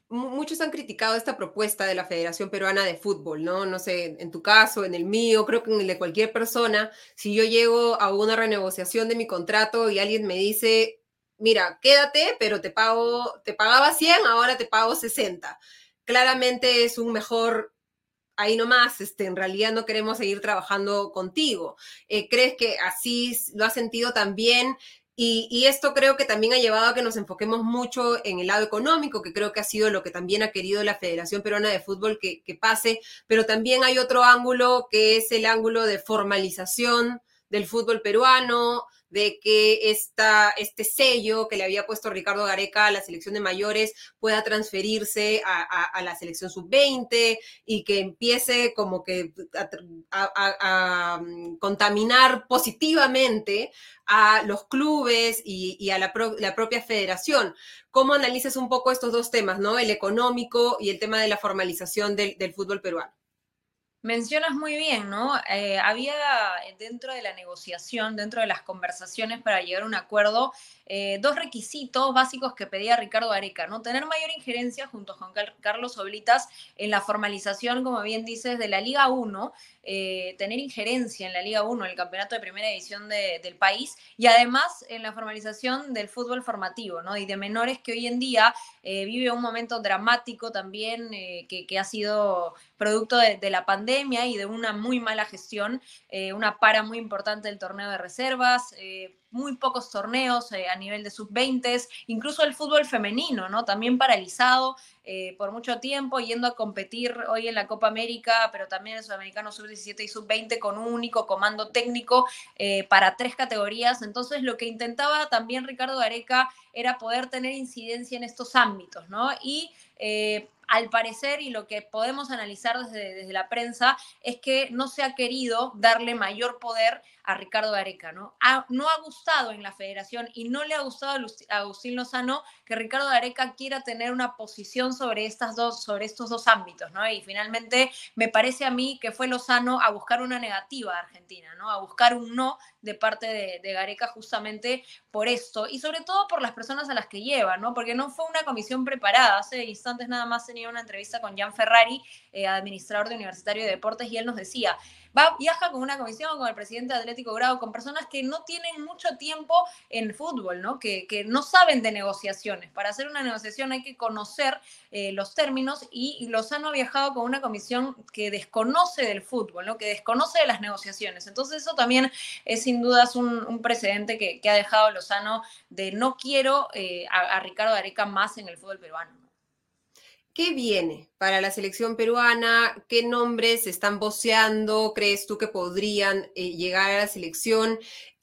muchos han criticado esta propuesta de la Federación Peruana de Fútbol, ¿no? No sé, en tu caso, en el mío, creo que en el de cualquier persona, si yo llego a una renegociación de mi contrato y alguien me dice, mira, quédate, pero te pago, te pagaba 100, ahora te pago 60. Claramente es un mejor ahí nomás, este, en realidad no queremos seguir trabajando contigo. Eh, ¿Crees que así lo has sentido también y, esto creo que también ha llevado a que nos enfoquemos mucho en el lado económico, que creo que ha sido lo que también ha querido la Federación Peruana de Fútbol que, pase, pero también hay otro ángulo que es el ángulo de formalización del fútbol peruano, de que este sello que le había puesto Ricardo Gareca a la selección de mayores pueda transferirse a, la selección sub-20 y que empiece como que a, mm, contaminar positivamente a los clubes y, a la, propia federación. ¿Cómo analizas un poco estos dos temas, ¿no? El económico y el tema de la formalización del fútbol peruano. Mencionas muy bien, ¿no? Eh, había dentro de la negociación, dentro de las conversaciones para llegar a un acuerdo, eh, dos requisitos básicos que pedía Ricardo Areca, ¿no? Tener mayor injerencia junto con Carlos Oblitas en la formalización, como bien dices, de la Liga 1, eh, tener injerencia en la Liga 1, el campeonato de primera división del país, y además en la formalización del fútbol formativo, ¿no? Y de menores que hoy en día vive un momento dramático también, que, ha sido producto de, la pandemia y de una muy mala gestión, eh, una para muy importante del torneo de reservas, eh, muy pocos torneos eh, a nivel de sub-20, incluso el fútbol femenino, ¿no? También paralizado por mucho tiempo, yendo a competir hoy en la Copa América, pero también en Sudamericano sub-17 y sub-20 con un único comando técnico para tres categorías. Entonces, lo que intentaba también Ricardo Gareca era poder tener incidencia en estos ámbitos, ¿no? Y al parecer, y lo que podemos analizar desde, desde, la prensa, es que no se ha querido darle mayor poder a Ricardo Gareca, ¿no? no ha gustado en la federación y no le ha gustado a Agustín Lozano que Ricardo Gareca quiera tener una posición sobre, estas dos, sobre estos dos ámbitos, ¿no? Y finalmente me parece a mí que fue Lozano a buscar una negativa de Argentina, ¿no? A buscar un no de parte de, Gareca justamente por esto y sobre todo por las personas a las que lleva, ¿no? Porque no fue una comisión preparada. Hace instantes nada más tenía una entrevista con Jan Ferrari, eh, administrador de Universitario de Deportes, y él nos decía, va, viaja con una comisión, con el presidente de Atlético Grado, con personas que no tienen mucho tiempo en fútbol, ¿no? Que, que no saben de negociaciones. Para hacer una negociación hay que conocer eh, los términos y, Lozano ha viajado con una comisión que desconoce del fútbol, ¿no? Que desconoce de las negociaciones. Entonces eso también es sin dudas un, precedente que, ha dejado Lozano de no quiero eh, a, Ricardo Areca más en el fútbol peruano. ¿Qué viene para la selección peruana? ¿Qué nombres están voceando? ¿Crees tú que podrían eh, llegar a la selección?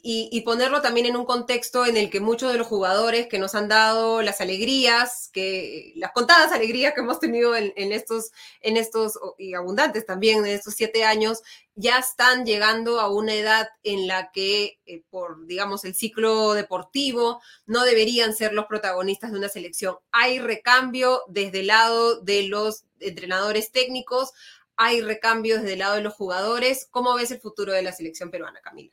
Y, ponerlo también en un contexto en el que muchos de los jugadores que nos han dado las alegrías, que las contadas alegrías que hemos tenido en, estos, en estos, y abundantes también en estos siete años, ya están llegando a una edad en la que, eh, por, digamos, el ciclo deportivo, no deberían ser los protagonistas de una selección. Hay recambio desde el lado de los entrenadores técnicos, hay recambio desde el lado de los jugadores. ¿Cómo ves el futuro de la selección peruana, Camila?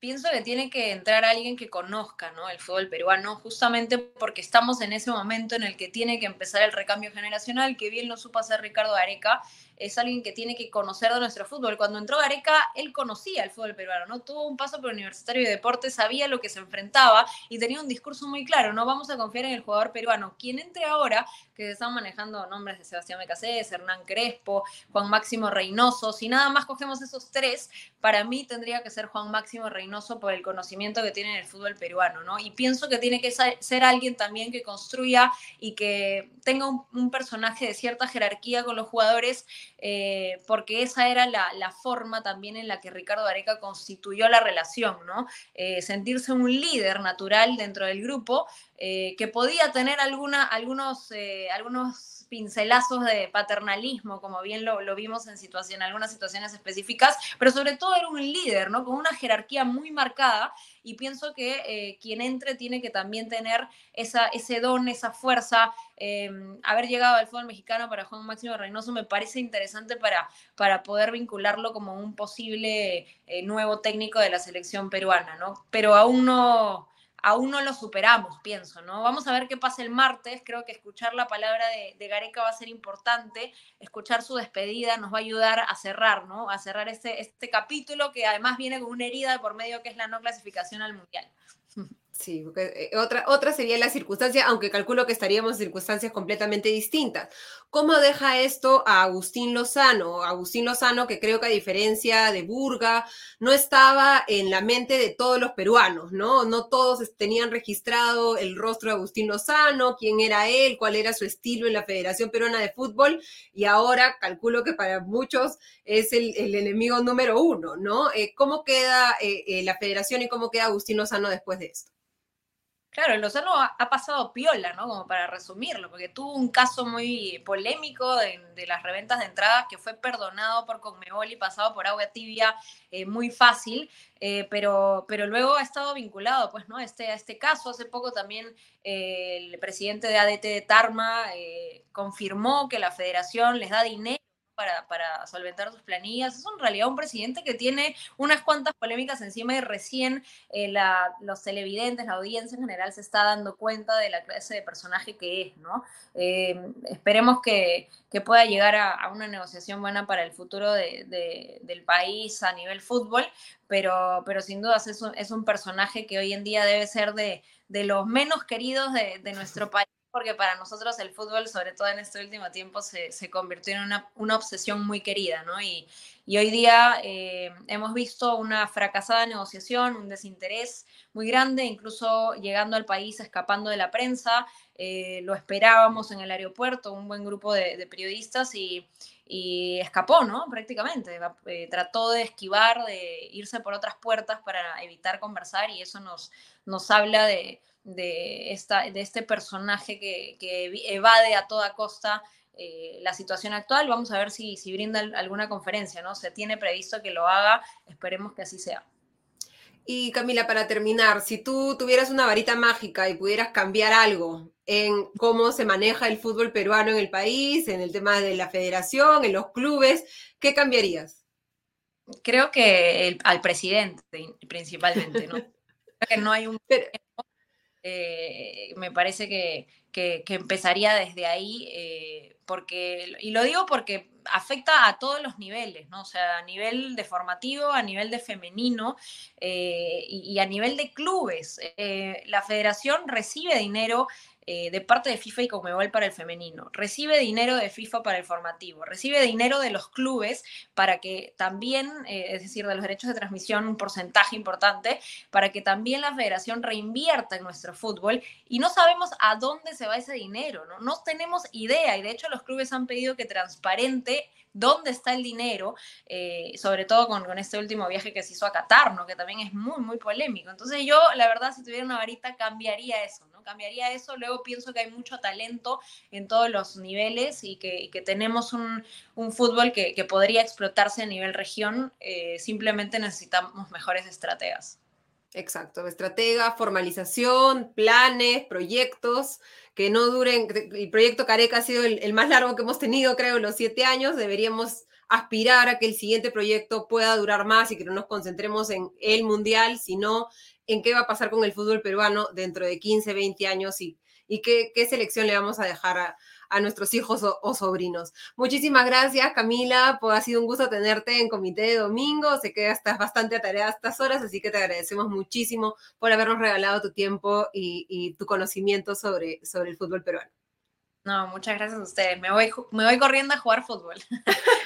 Pienso que tiene que entrar alguien que conozca ¿no? el fútbol peruano, justamente porque estamos en ese momento en el que tiene que empezar el recambio generacional, que bien lo supo hacer Ricardo Areca, es alguien que tiene que conocer de nuestro fútbol. Cuando entró Gareca, él conocía el fútbol peruano, ¿no? Tuvo un paso por Universitario de Deportes, sabía lo que se enfrentaba y tenía un discurso muy claro, no vamos a confiar en el jugador peruano. Quien entre ahora, que se están manejando nombres de Sebastián Becasés, Hernán Crespo, Juan Máximo Reynoso, si nada más cogemos esos tres, para mí tendría que ser Juan Máximo Reynoso por el conocimiento que tiene en el fútbol peruano, ¿no? Y pienso que tiene que ser alguien también que construya y que tenga un personaje de cierta jerarquía con los jugadores eh, porque esa era la, forma también en la que Ricardo Areca constituyó la relación, ¿no? Eh, sentirse un líder natural dentro del grupo, eh, que podía tener alguna, algunos, algunos pincelazos de paternalismo, como bien lo, vimos en, situación, algunas situaciones específicas, pero sobre todo era un líder, ¿no? Con una jerarquía muy marcada y pienso que eh, quien entre tiene que también tener esa, ese don, esa fuerza. Em, haber llegado al fútbol mexicano para Juan Máximo Reynoso me parece interesante para, para poder vincularlo como un posible eh, nuevo técnico de la selección peruana, ¿no? Pero aún no aún no lo superamos, pienso, ¿no? Vamos a ver qué pasa el martes. Creo que escuchar la palabra de, Gareca va a ser importante. Escuchar su despedida nos va a ayudar a cerrar, ¿no? A cerrar este, este capítulo que además viene con una herida por medio que es la no clasificación al Mundial. Sí, eh, otra, otra sería la circunstancia, aunque calculo que estaríamos en circunstancias completamente distintas. ¿Cómo deja esto a Agustín Lozano? Agustín Lozano, que creo que a diferencia de Burga, no estaba en la mente de todos los peruanos, ¿no? No todos tenían registrado el rostro de Agustín Lozano, quién era él, cuál era su estilo en la Federación Peruana de Fútbol, y ahora calculo que para muchos es el, enemigo número uno, ¿no? Eh, ¿Cómo queda eh, la Federación y cómo queda Agustín Lozano después de esto? Claro, Lozano ha, ha, pasado piola, ¿no? Como para resumirlo, porque tuvo un caso muy polémico de, las reventas de entradas que fue perdonado por Conmebol y pasado por agua tibia eh, muy fácil, eh, pero, pero luego ha estado vinculado, pues, ¿no? Este, a este caso, hace poco también eh, el presidente de ADT de Tarma confirmó que la federación les da dinero para, solventar sus planillas. Es en realidad un presidente que tiene unas cuantas polémicas encima y recién eh, los televidentes, la audiencia en general se está dando cuenta de la clase de personaje que es, ¿no? Eh, esperemos que, pueda llegar a, una negociación buena para el futuro del país a nivel fútbol, pero, pero sin dudas es un, es un personaje que hoy en día debe ser de, los menos queridos de, de nuestro país porque para nosotros el fútbol, sobre todo en este último tiempo, se, se convirtió en una, una, obsesión muy querida, ¿no? Y, y hoy día eh, hemos visto una fracasada negociación, un desinterés muy grande, incluso llegando al país, escapando de la prensa. Eh, lo esperábamos en el aeropuerto, un buen grupo de, periodistas y, y, escapó, ¿no? Prácticamente. Eh, trató de esquivar, de irse por otras puertas para evitar conversar y eso nos, nos habla de de, esta, de este personaje que, evade a toda costa eh, la situación actual. Vamos a ver si, si brinda alguna conferencia, ¿no? Se tiene previsto que lo haga, esperemos que así sea. Y Camila, para terminar, si tú tuvieras una varita mágica y pudieras cambiar algo en cómo se maneja el fútbol peruano en el país, en el tema de la federación, en los clubes, ¿qué cambiarías? Creo que al presidente, principalmente, ¿no? que no hay un... Eh, me parece que, empezaría desde ahí, eh, porque, y lo digo porque afecta a todos los niveles, ¿no? O sea, a nivel de formativo, a nivel de femenino eh, y, a nivel de clubes. la federación recibe dinero eh, de parte de FIFA y Conmebol para el femenino, recibe dinero de FIFA para el formativo, recibe dinero de los clubes para que también, eh, es decir, de los derechos de transmisión, un porcentaje importante, para que también la federación reinvierta en nuestro fútbol. Y no sabemos a dónde se va ese dinero, ¿no? No tenemos idea. Y de hecho los clubes han pedido que transparente dónde está el dinero, eh, sobre todo con, con, este último viaje que se hizo a Qatar, ¿no? que también es muy, muy polémico. Entonces yo, la verdad, si tuviera una varita, cambiaría eso, ¿no? Cambiaría eso. Luego pienso que hay mucho talento en todos los niveles y que, que tenemos un, un fútbol que, que, podría explotarse a nivel región. Eh, simplemente necesitamos mejores estrategas. Exacto, estratega, formalización, planes, proyectos que no duren. El proyecto Careca ha sido el, más largo que hemos tenido, creo, los siete años. Deberíamos aspirar a que el siguiente proyecto pueda durar más y que no nos concentremos en el mundial, sino en qué va a pasar con el fútbol peruano dentro de 15, 20 años y, y qué, qué selección le vamos a dejar a, a nuestros hijos o, sobrinos. Muchísimas gracias, Camila, pues ha sido un gusto tenerte en Comité de Domingo. Sé que estás bastante atareada a estas horas, así que te agradecemos muchísimo por habernos regalado tu tiempo y, tu conocimiento sobre, sobre el fútbol peruano. No, muchas gracias a ustedes. Me voy, me voy corriendo a jugar fútbol.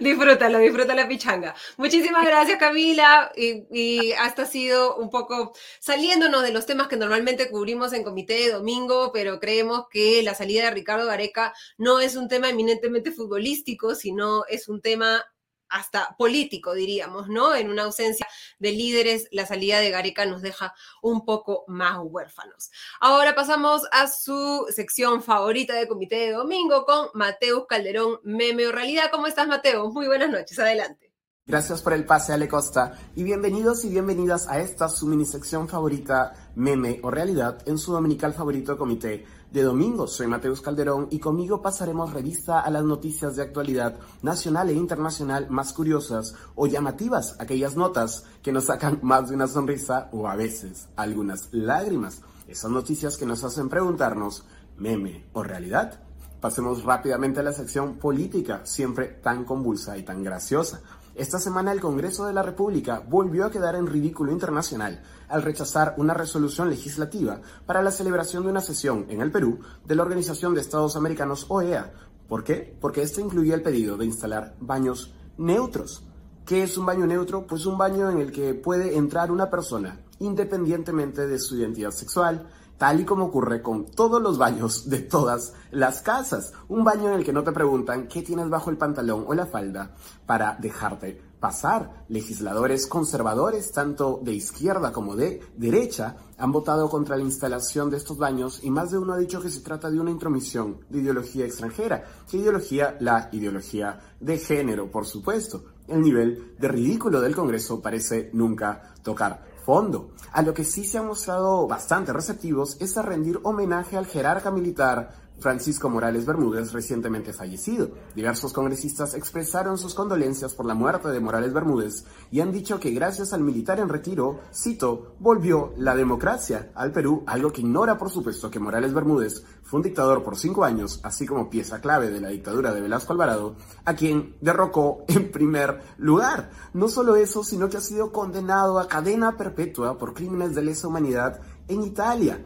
disfrútalo, disfruta la pichanga. Muchísimas gracias, Camila. Y, y, hasta ha sido un poco saliéndonos de los temas que normalmente cubrimos en comité de domingo, pero creemos que la salida de Ricardo Gareca no es un tema eminentemente futbolístico, sino es un tema hasta político, diríamos, ¿no? En una ausencia de líderes, la salida de Gareca nos deja un poco más huérfanos. Ahora pasamos a su sección favorita de Comité de Domingo con Mateus Calderón, Meme o Realidad. ¿Cómo estás, Mateo? Muy buenas noches, adelante. Gracias por el pase, Ale Costa, y bienvenidos y bienvenidas a esta su mini sección favorita, Meme o Realidad, en su dominical favorito Comité de domingo. Soy Mateus Calderón y conmigo pasaremos revista a las noticias de actualidad nacional e internacional más curiosas o llamativas, aquellas notas que nos sacan más de una sonrisa o a veces algunas lágrimas. Esas noticias que nos hacen preguntarnos, meme o realidad. Pasemos rápidamente a la sección política, siempre tan convulsa y tan graciosa. Esta semana el Congreso de la República volvió a quedar en ridículo internacional al rechazar una resolución legislativa para la celebración de una sesión en el Perú de la Organización de Estados Americanos OEA. ¿Por qué? Porque este incluía el pedido de instalar baños neutros. ¿Qué es un baño neutro? Pues un baño en el que puede entrar una persona independientemente de su identidad sexual, tal y como ocurre con todos los baños de todas las casas. Un baño en el que no te preguntan qué tienes bajo el pantalón o la falda para dejarte pasar. Legisladores conservadores, tanto de izquierda como de derecha, han votado contra la instalación de estos baños y más de uno ha dicho que se trata de una intromisión de ideología extranjera. ¿Qué ideología? La ideología de género, por supuesto. El nivel de ridículo del Congreso parece nunca tocar fondo. A lo que sí se han mostrado bastante receptivos es a rendir homenaje al jerarca militar Francisco Morales Bermúdez, recientemente fallecido. Diversos congresistas expresaron sus condolencias por la muerte de Morales Bermúdez y han dicho que gracias al militar en retiro, cito, volvió la democracia al Perú, algo que ignora por supuesto que Morales Bermúdez fue un dictador por cinco años, así como pieza clave de la dictadura de Velasco Alvarado, a quien derrocó en primer lugar. No solo eso, sino que ha sido condenado a cadena perpetua por crímenes de lesa humanidad en Italia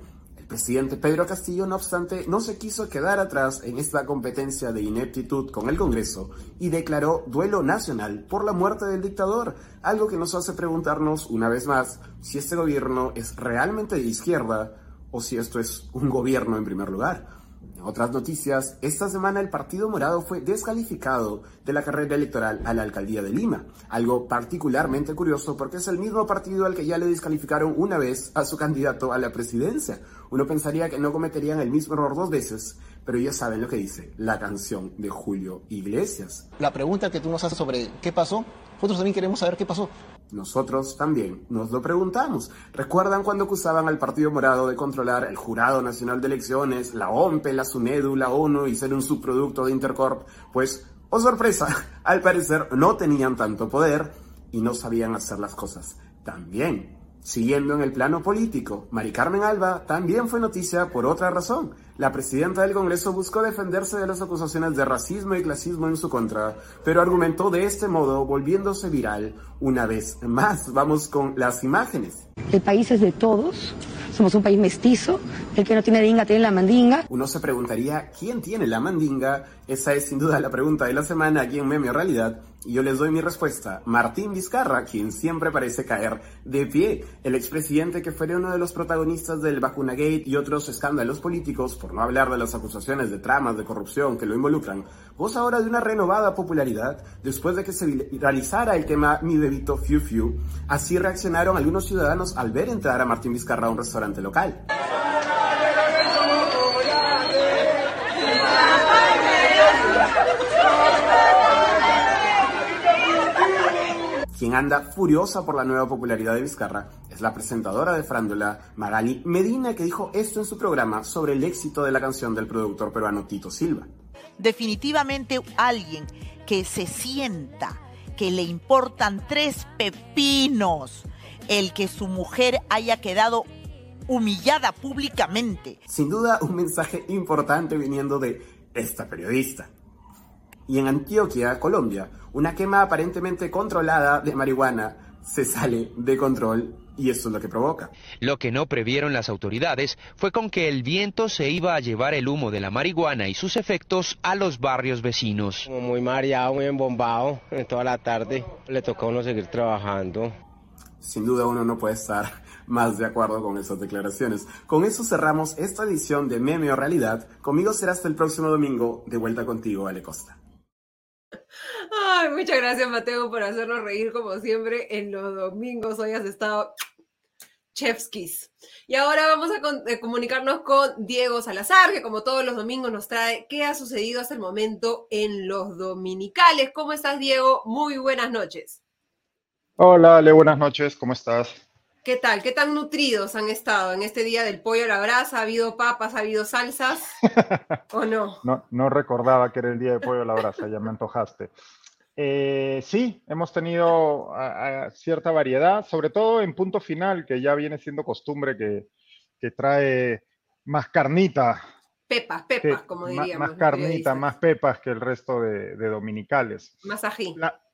presidente Pedro Castillo, no obstante, no se quiso quedar atrás en esta competencia de ineptitud con el Congreso y declaró duelo nacional por la muerte del dictador, algo que nos hace preguntarnos una vez más si este gobierno es realmente de izquierda o si esto es un gobierno en primer lugar. Otras noticias, esta semana el Partido Morado fue descalificado de la carrera electoral a la alcaldía de Lima, algo particularmente curioso porque es el mismo partido al que ya le descalificaron una vez a su candidato a la presidencia. Uno pensaría que no cometerían el mismo error dos veces, pero ya saben lo que dice la canción de Julio Iglesias. La pregunta que tú nos haces sobre qué pasó, nosotros también queremos saber qué pasó. Nosotros también nos lo preguntamos. ¿Recuerdan cuando acusaban al Partido Morado de controlar el Jurado Nacional de Elecciones, la OMPE, la SUNEDU, la ONU y ser un subproducto de Intercorp? Pues, oh sorpresa, al parecer no tenían tanto poder y no sabían hacer las cosas tan bien. Siguiendo en el plano político, Mari Carmen Alba también fue noticia por otra razón. La presidenta del Congreso buscó defenderse de las acusaciones de racismo y clasismo en su contra, pero argumentó de este modo, volviéndose viral una vez más. Vamos con las imágenes. El país es de todos, somos un país mestizo, el que no tiene dinga tiene la mandinga. Uno se preguntaría, ¿quién tiene la mandinga? Esa es sin duda la pregunta de la semana aquí en Meme Realidad. Y yo les doy mi respuesta. Martín Vizcarra, quien siempre parece caer de pie. El expresidente que fue uno de los protagonistas del Vacunagate y otros escándalos políticos, por no hablar de las acusaciones de tramas de corrupción que lo involucran, goza ahora de una renovada popularidad después de que se viralizara el tema Mi Bebito Fiu Fiu. Así reaccionaron algunos ciudadanos al ver entrar a Martín Vizcarra a un restaurante local. Quien anda furiosa por la nueva popularidad de Vizcarra es la presentadora de Frándola, Magali Medina, que dijo esto en su programa sobre el éxito de la canción del productor peruano Tito Silva. Definitivamente alguien que se sienta que le importan tres pepinos el que su mujer haya quedado humillada públicamente. Sin duda un mensaje importante viniendo de esta periodista. Y en Antioquia, Colombia, una quema aparentemente controlada de marihuana se sale de control y eso es lo que provoca. Lo que no previeron las autoridades fue con que el viento se iba a llevar el humo de la marihuana y sus efectos a los barrios vecinos. Como muy mareado, muy embombado en toda la tarde, le toca a uno seguir trabajando. Sin duda uno no puede estar más de acuerdo con esas declaraciones. Con eso cerramos esta edición de Meme o Realidad. Conmigo será hasta el próximo domingo. De vuelta contigo, Ale Costa. Ay, muchas gracias, Mateo, por hacernos reír como siempre en los domingos. Hoy has estado chefskis. Y ahora vamos a eh, comunicarnos con Diego Salazar, que como todos los domingos nos trae qué ha sucedido hasta el momento en los dominicales. ¿Cómo estás, Diego? Muy buenas noches. Hola, Ale, buenas noches. ¿Cómo estás? ¿Qué tal? ¿Qué tan nutridos han estado en este día del pollo a la brasa? ¿Ha habido papas, ha habido salsas o no? no? No recordaba que era el día del pollo a la brasa, ya me antojaste. Eh, sí, hemos tenido cierta variedad, sobre todo en punto final, que ya viene siendo costumbre que, trae más carnita. Pepas, pepas, como diríamos. Más, carnita, más pepas que el resto de, dominicales. Más ají. la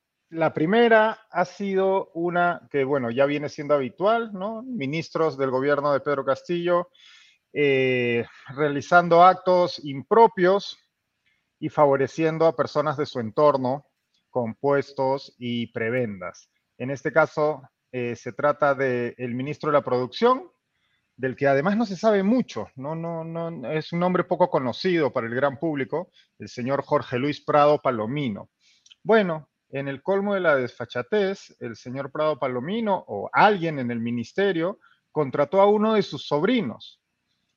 primera ha sido una que, bueno, ya viene siendo habitual, ¿no? Ministros del gobierno de Pedro Castillo eh, realizando actos impropios y favoreciendo a personas de su entorno con puestos y prebendas. En este caso, eh, se trata del ministro de la Producción, del que además no se sabe mucho, ¿no? No, no, es un nombre poco conocido para el gran público, el señor Jorge Luis Prado Palomino. Bueno, en el colmo de la desfachatez, el señor Prado Palomino o alguien en el ministerio contrató a uno de sus sobrinos,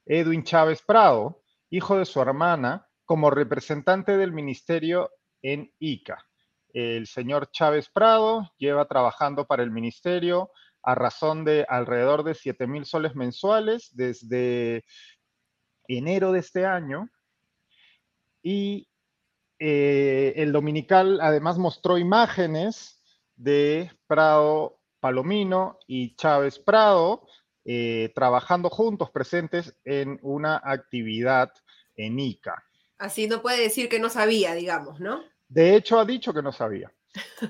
Edwin Chávez Prado, hijo de su hermana, como representante del ministerio en ICA. El señor Chávez Prado lleva trabajando para el ministerio a razón de alrededor de 7 mil soles mensuales desde enero de este año. Y eh, el dominical además mostró imágenes de Prado Palomino y Chávez Prado eh, trabajando juntos, presentes en una actividad en ICA. Así no puede decir que no sabía, digamos, ¿no? De hecho, ha dicho que no sabía,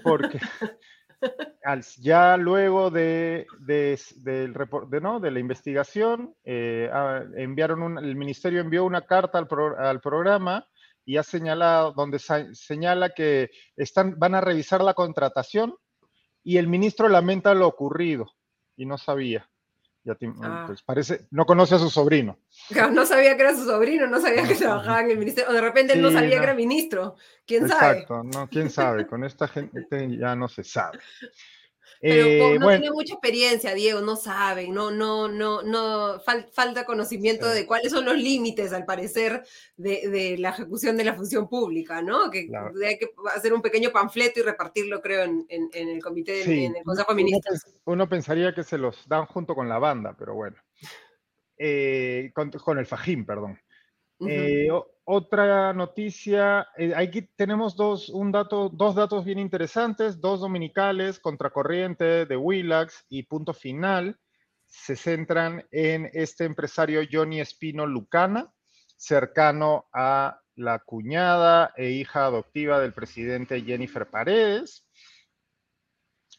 porque ya luego de, de, ¿no? de la investigación, eh, enviaron el ministerio envió una carta al, al, programa y ha señalado, donde señala que están, van a revisar la contratación y el ministro lamenta lo ocurrido y no sabía. Ya ah. pues parece, no conoce a su sobrino. No sabía que era su sobrino, no sabía que trabajaba en el ministerio, o de repente no sabía que era ministro. ¿Quién sabe? Exacto, no, quién sabe. Con esta gente ya no se sabe. Pero eh, no tiene mucha experiencia, Diego, no saben, no, no, no, no, falta conocimiento de cuáles son los límites, al parecer, de, la ejecución de la función pública, ¿no? Que hay que hacer un pequeño panfleto y repartirlo, creo, en, el comité, en el Consejo de Ministros. Uno, pensaría que se los dan junto con la banda, pero bueno. Eh, con, el Fajín, perdón. Eh, otra noticia, eh, aquí tenemos dos, dos datos bien interesantes, dos dominicales, Contracorriente de Willax y Punto Final, se centran en este empresario Johnny Espino Lucana, cercano a la cuñada e hija adoptiva del presidente Jennifer Paredes.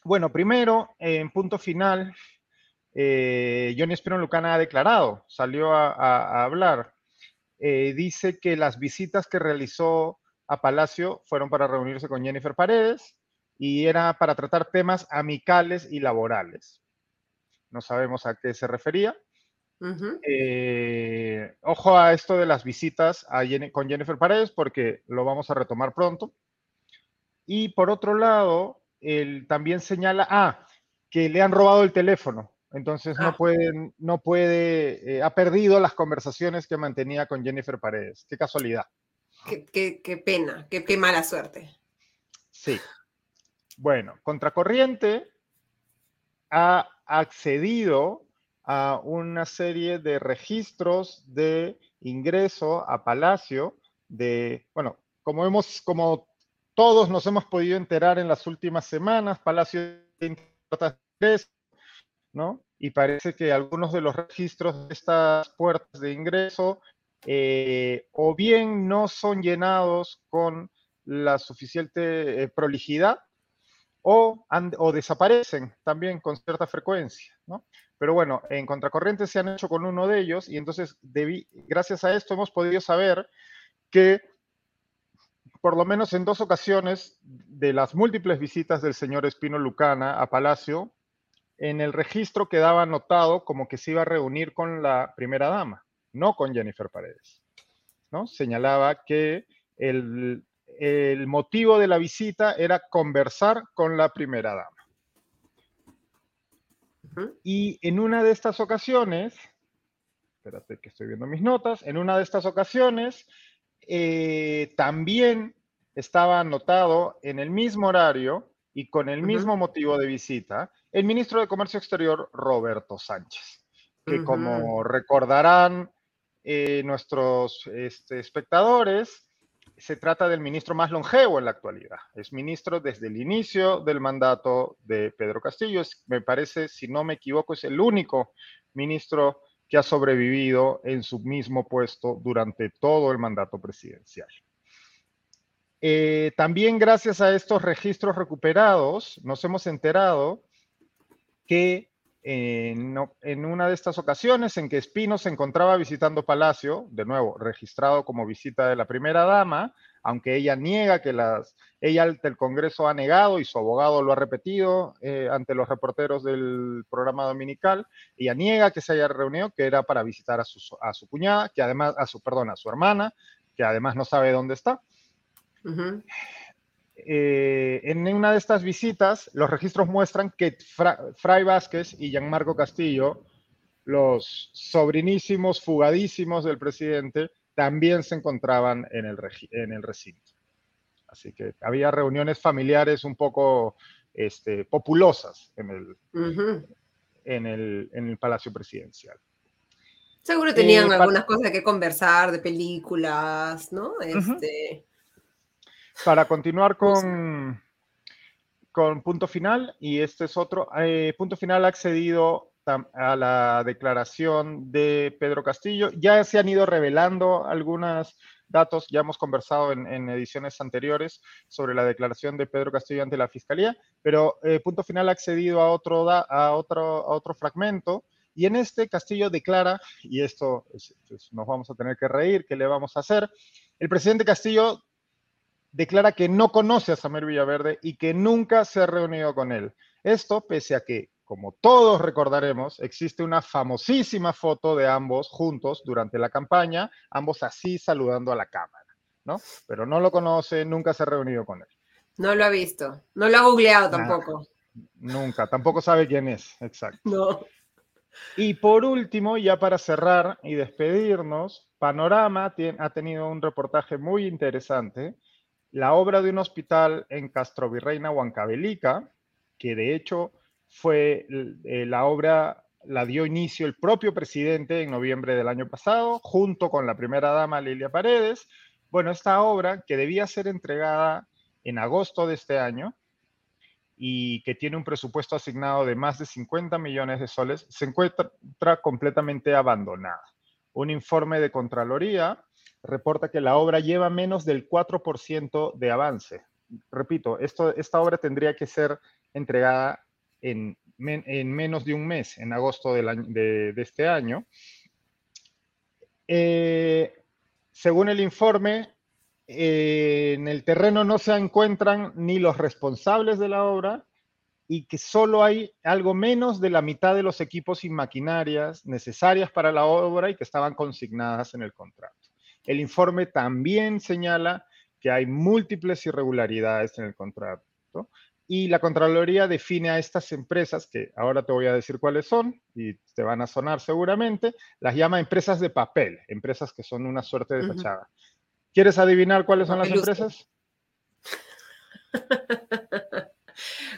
Bueno, primero, en punto final, eh, Johnny Espino Lucana ha declarado, salió a hablar eh, dice que las visitas que realizó a Palacio fueron para reunirse con Jennifer Paredes y era para tratar temas amicales y laborales. No sabemos a qué se refería. Eh, ojo a esto de las visitas con Jennifer Paredes porque lo vamos a retomar pronto. Y por otro lado, él también señala, ah, que le han robado el teléfono. Entonces no, ah. puede, no puede, eh, ha perdido las conversaciones que mantenía con Jennifer Paredes. Qué casualidad. Qué, pena, qué, qué, mala suerte. Sí. Bueno, Contracorriente ha accedido a una serie de registros de ingreso a Palacio de, bueno, como hemos, como todos nos hemos podido enterar en las últimas semanas, Palacio de y parece que algunos de los registros de estas puertas de ingreso eh, o bien no son llenados con la suficiente eh, prolijidad o, o, desaparecen también con cierta frecuencia, Pero bueno, en Contracorriente se han hecho con uno de ellos y entonces gracias a esto hemos podido saber que por lo menos en dos ocasiones de las múltiples visitas del señor Espino Lucana a Palacio, en el registro quedaba anotado como que se iba a reunir con la primera dama, no con Jennifer Paredes. ¿no? Señalaba que el, motivo de la visita era conversar con la primera dama. Y en una de estas ocasiones, espérate que estoy viendo mis notas, en una de estas ocasiones eh, también estaba anotado en el mismo horario y con el mismo motivo de visita el ministro de Comercio Exterior, Roberto Sánchez, que como recordarán eh, nuestros este, espectadores, se trata del ministro más longevo en la actualidad. Es ministro desde el inicio del mandato de Pedro Castillo. me parece, si no me equivoco, es el único ministro que ha sobrevivido en su mismo puesto durante todo el mandato presidencial. Eh, también gracias a estos registros recuperados, nos hemos enterado que en, una de estas ocasiones en que Espino se encontraba visitando Palacio, de nuevo, registrado como visita de la primera dama, aunque ella niega que las, ella ante el Congreso ha negado y su abogado lo ha repetido eh, ante los reporteros del programa dominical, ella niega que se haya reunido, que era para visitar a su, a su cuñada, que además, a su, perdón, a su hermana, que además no sabe dónde está. Eh, en una de estas visitas, los registros muestran que Fray Vázquez y Gianmarco Castillo, los sobrinísimos, fugadísimos del presidente, también se encontraban en el, en el recinto. Así que había reuniones familiares un poco este, populosas en el, en, el, en el Palacio Presidencial. Seguro tenían eh, algunas cosas que conversar de películas, ¿no? Este, para continuar con, con punto final, y este es otro, eh, punto final ha accedido a la declaración de Pedro Castillo. Ya se han ido revelando algunos datos, ya hemos conversado en, ediciones anteriores sobre la declaración de Pedro Castillo ante la Fiscalía, pero eh, punto final ha accedido a otro, a, otro, a otro fragmento. Y en este Castillo declara, y esto pues, nos vamos a tener que reír, ¿qué le vamos a hacer? El presidente Castillo declara que no conoce a Samuel Villaverde y que nunca se ha reunido con él. Esto pese a que, como todos recordaremos, existe una famosísima foto de ambos juntos durante la campaña, ambos así saludando a la cámara, ¿no? Pero no lo conoce, nunca se ha reunido con él. No lo ha visto, no lo ha googleado tampoco. nunca, tampoco sabe quién es, exacto. No. Y por último, ya para cerrar y despedirnos, Panorama ha tenido un reportaje muy interesante la obra de un hospital en Castrovirreina, Huancavelica, que de hecho fue eh, la obra, la dio inicio el propio presidente en noviembre del año pasado, junto con la primera dama Lilia Paredes. Bueno, esta obra que debía ser entregada en agosto de este año y que tiene un presupuesto asignado de más de 50 millones de soles, se encuentra completamente abandonada. Un informe de Contraloría reporta que la obra lleva menos del 4% de avance. Repito, esta obra tendría que ser entregada en, menos de un mes, en agosto de, este año. Eh, según el informe, eh, en el terreno no se encuentran ni los responsables de la obra y que solo hay algo menos de la mitad de los equipos y maquinarias necesarias para la obra y que estaban consignadas en el contrato. El informe también señala que hay múltiples irregularidades en el contrato y la Contraloría define a estas empresas, que ahora te voy a decir cuáles son y te van a sonar seguramente, las llama empresas de papel, empresas que son una suerte de fachada. ¿Quieres adivinar cuáles son las empresas?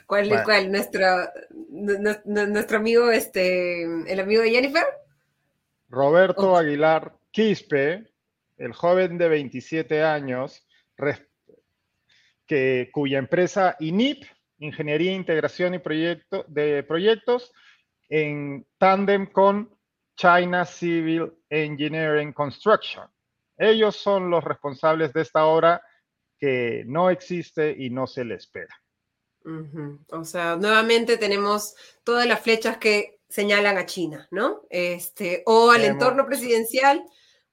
¿Cuál es cuál? Nuestro, nuestro amigo, este, el amigo de Jennifer. Roberto Aguilar Quispe, el joven de 27 años, que, cuya empresa INIP, Ingeniería, Integración y Proyecto, de Proyectos, en tándem con China Civil Engineering Construction. Ellos son los responsables de esta obra que no existe y no se le espera. O sea, nuevamente tenemos todas las flechas que señalan a China, ¿no? Este, o al entorno presidencial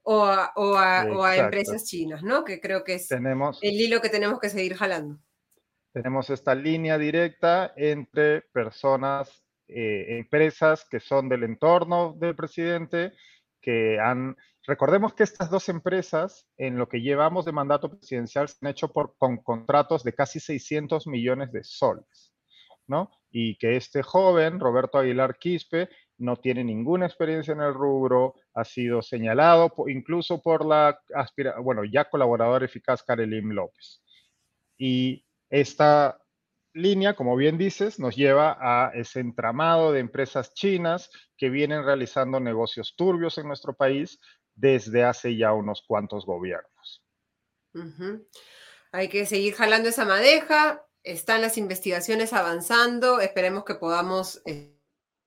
o a, empresas chinas, ¿no? Que creo que es el hilo que tenemos que seguir jalando. Tenemos esta línea directa entre personas, eh, empresas que son del entorno del presidente, que han... Recordemos que estas dos empresas, en lo que llevamos de mandato presidencial, se han hecho por, con contratos de casi 600 millones de soles, ¿no? Y que este joven, Roberto Aguilar Quispe, no tiene ninguna experiencia en el rubro, ha sido señalado incluso por la, bueno, ya colaborador eficaz Karelim López. Y esta línea, como bien dices, nos lleva a ese entramado de empresas chinas que vienen realizando negocios turbios en nuestro país desde hace ya unos cuantos gobiernos. Hay que seguir jalando esa madeja, están las investigaciones avanzando, esperemos que podamos... Eh,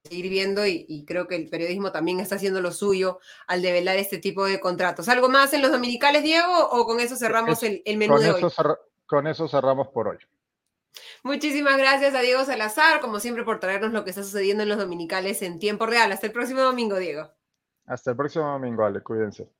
seguir viendo y, creo que el periodismo también está haciendo lo suyo al develar este tipo de contratos. ¿Algo más en los dominicales, Diego, o con eso cerramos el, menú de hoy? con eso cerramos por hoy. Muchísimas gracias a Diego Salazar, como siempre, por traernos lo que está sucediendo en los dominicales en tiempo real. Hasta el próximo domingo, Diego. Hasta el próximo domingo, Ale, cuídense.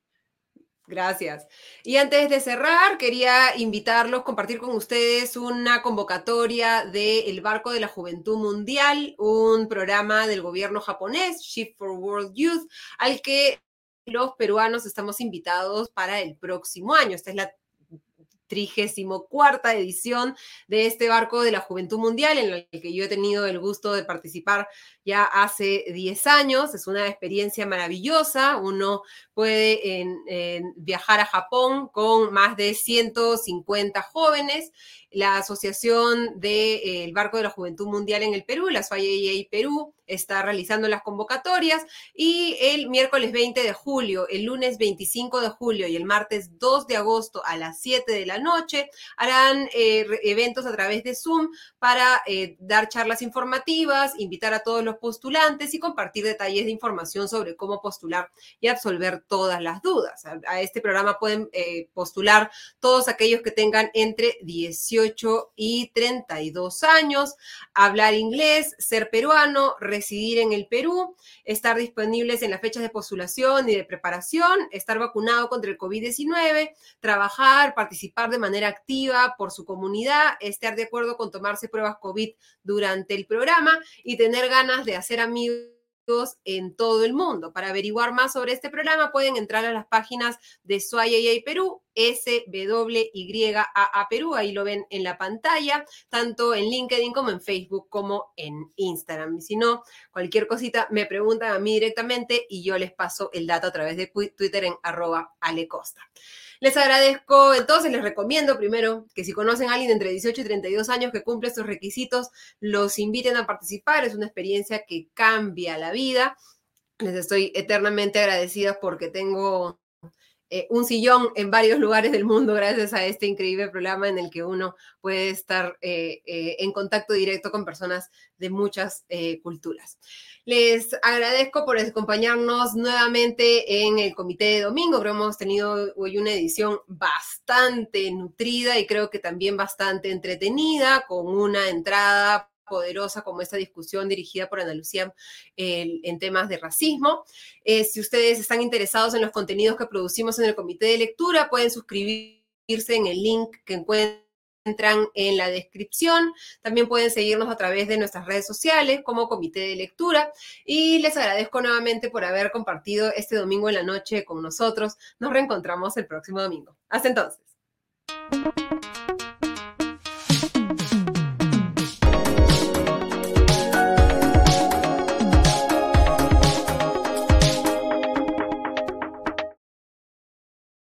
Gracias. Y antes de cerrar, quería invitarlos, compartir con ustedes una convocatoria del Barco de la Juventud Mundial, un programa del gobierno japonés, Shift for World Youth, al que los peruanos estamos invitados para el próximo año. Esta es la trigésimo cuarta edición de este barco de la Juventud Mundial, en el que yo he tenido el gusto de participar ya hace 10 años. Es una experiencia maravillosa. Uno puede viajar a Japón con más de 150 jóvenes la Asociación del eh, Barco de la Juventud Mundial en el Perú, la SOAIA Perú, está realizando las convocatorias y el miércoles 20 de julio, el lunes 25 de julio y el martes 2 de agosto a las 7 de la noche harán eh, eventos a través de Zoom para eh, dar charlas informativas, invitar a todos los postulantes y compartir detalles de información sobre cómo postular y absolver todas las dudas. A, este programa pueden postular todos aquellos que tengan entre 18 y 32 años, hablar inglés, ser peruano, residir en el Perú, estar disponibles en las fechas de postulación y de preparación, estar vacunado contra el COVID-19, trabajar, participar de manera activa por su comunidad, estar de acuerdo con tomarse pruebas COVID durante el programa y tener ganas de hacer amigos en todo el mundo. Para averiguar más sobre este programa pueden entrar a las páginas de SWAYA Perú, SWYAA Perú, ahí lo ven en la pantalla, tanto en LinkedIn como en Facebook como en Instagram. Y si no, cualquier cosita me preguntan a mí directamente y yo les paso el dato a través de Twitter en arroba alecosta. Les agradezco, entonces les recomiendo primero que si conocen a alguien entre 18 y 32 años que cumple estos requisitos, los inviten a participar. Es una experiencia que cambia la vida. Les estoy eternamente agradecida porque tengo eh, un sillón en varios lugares del mundo gracias a este increíble programa en el que uno puede estar eh, eh, en contacto directo con personas de muchas culturas. Les agradezco por acompañarnos nuevamente en el comité de domingo. Creo que hemos tenido hoy una edición bastante nutrida y creo que también bastante entretenida, con una entrada poderosa como esta discusión dirigida por Ana Lucía en temas de racismo. Eh, si ustedes están interesados en los contenidos que producimos en el comité de lectura, pueden suscribirse en el link que encuentran en la descripción. También pueden seguirnos a través de nuestras redes sociales como Comité de Lectura. Y les agradezco nuevamente por haber compartido este domingo en la noche con nosotros. Nos reencontramos el próximo domingo. Hasta entonces.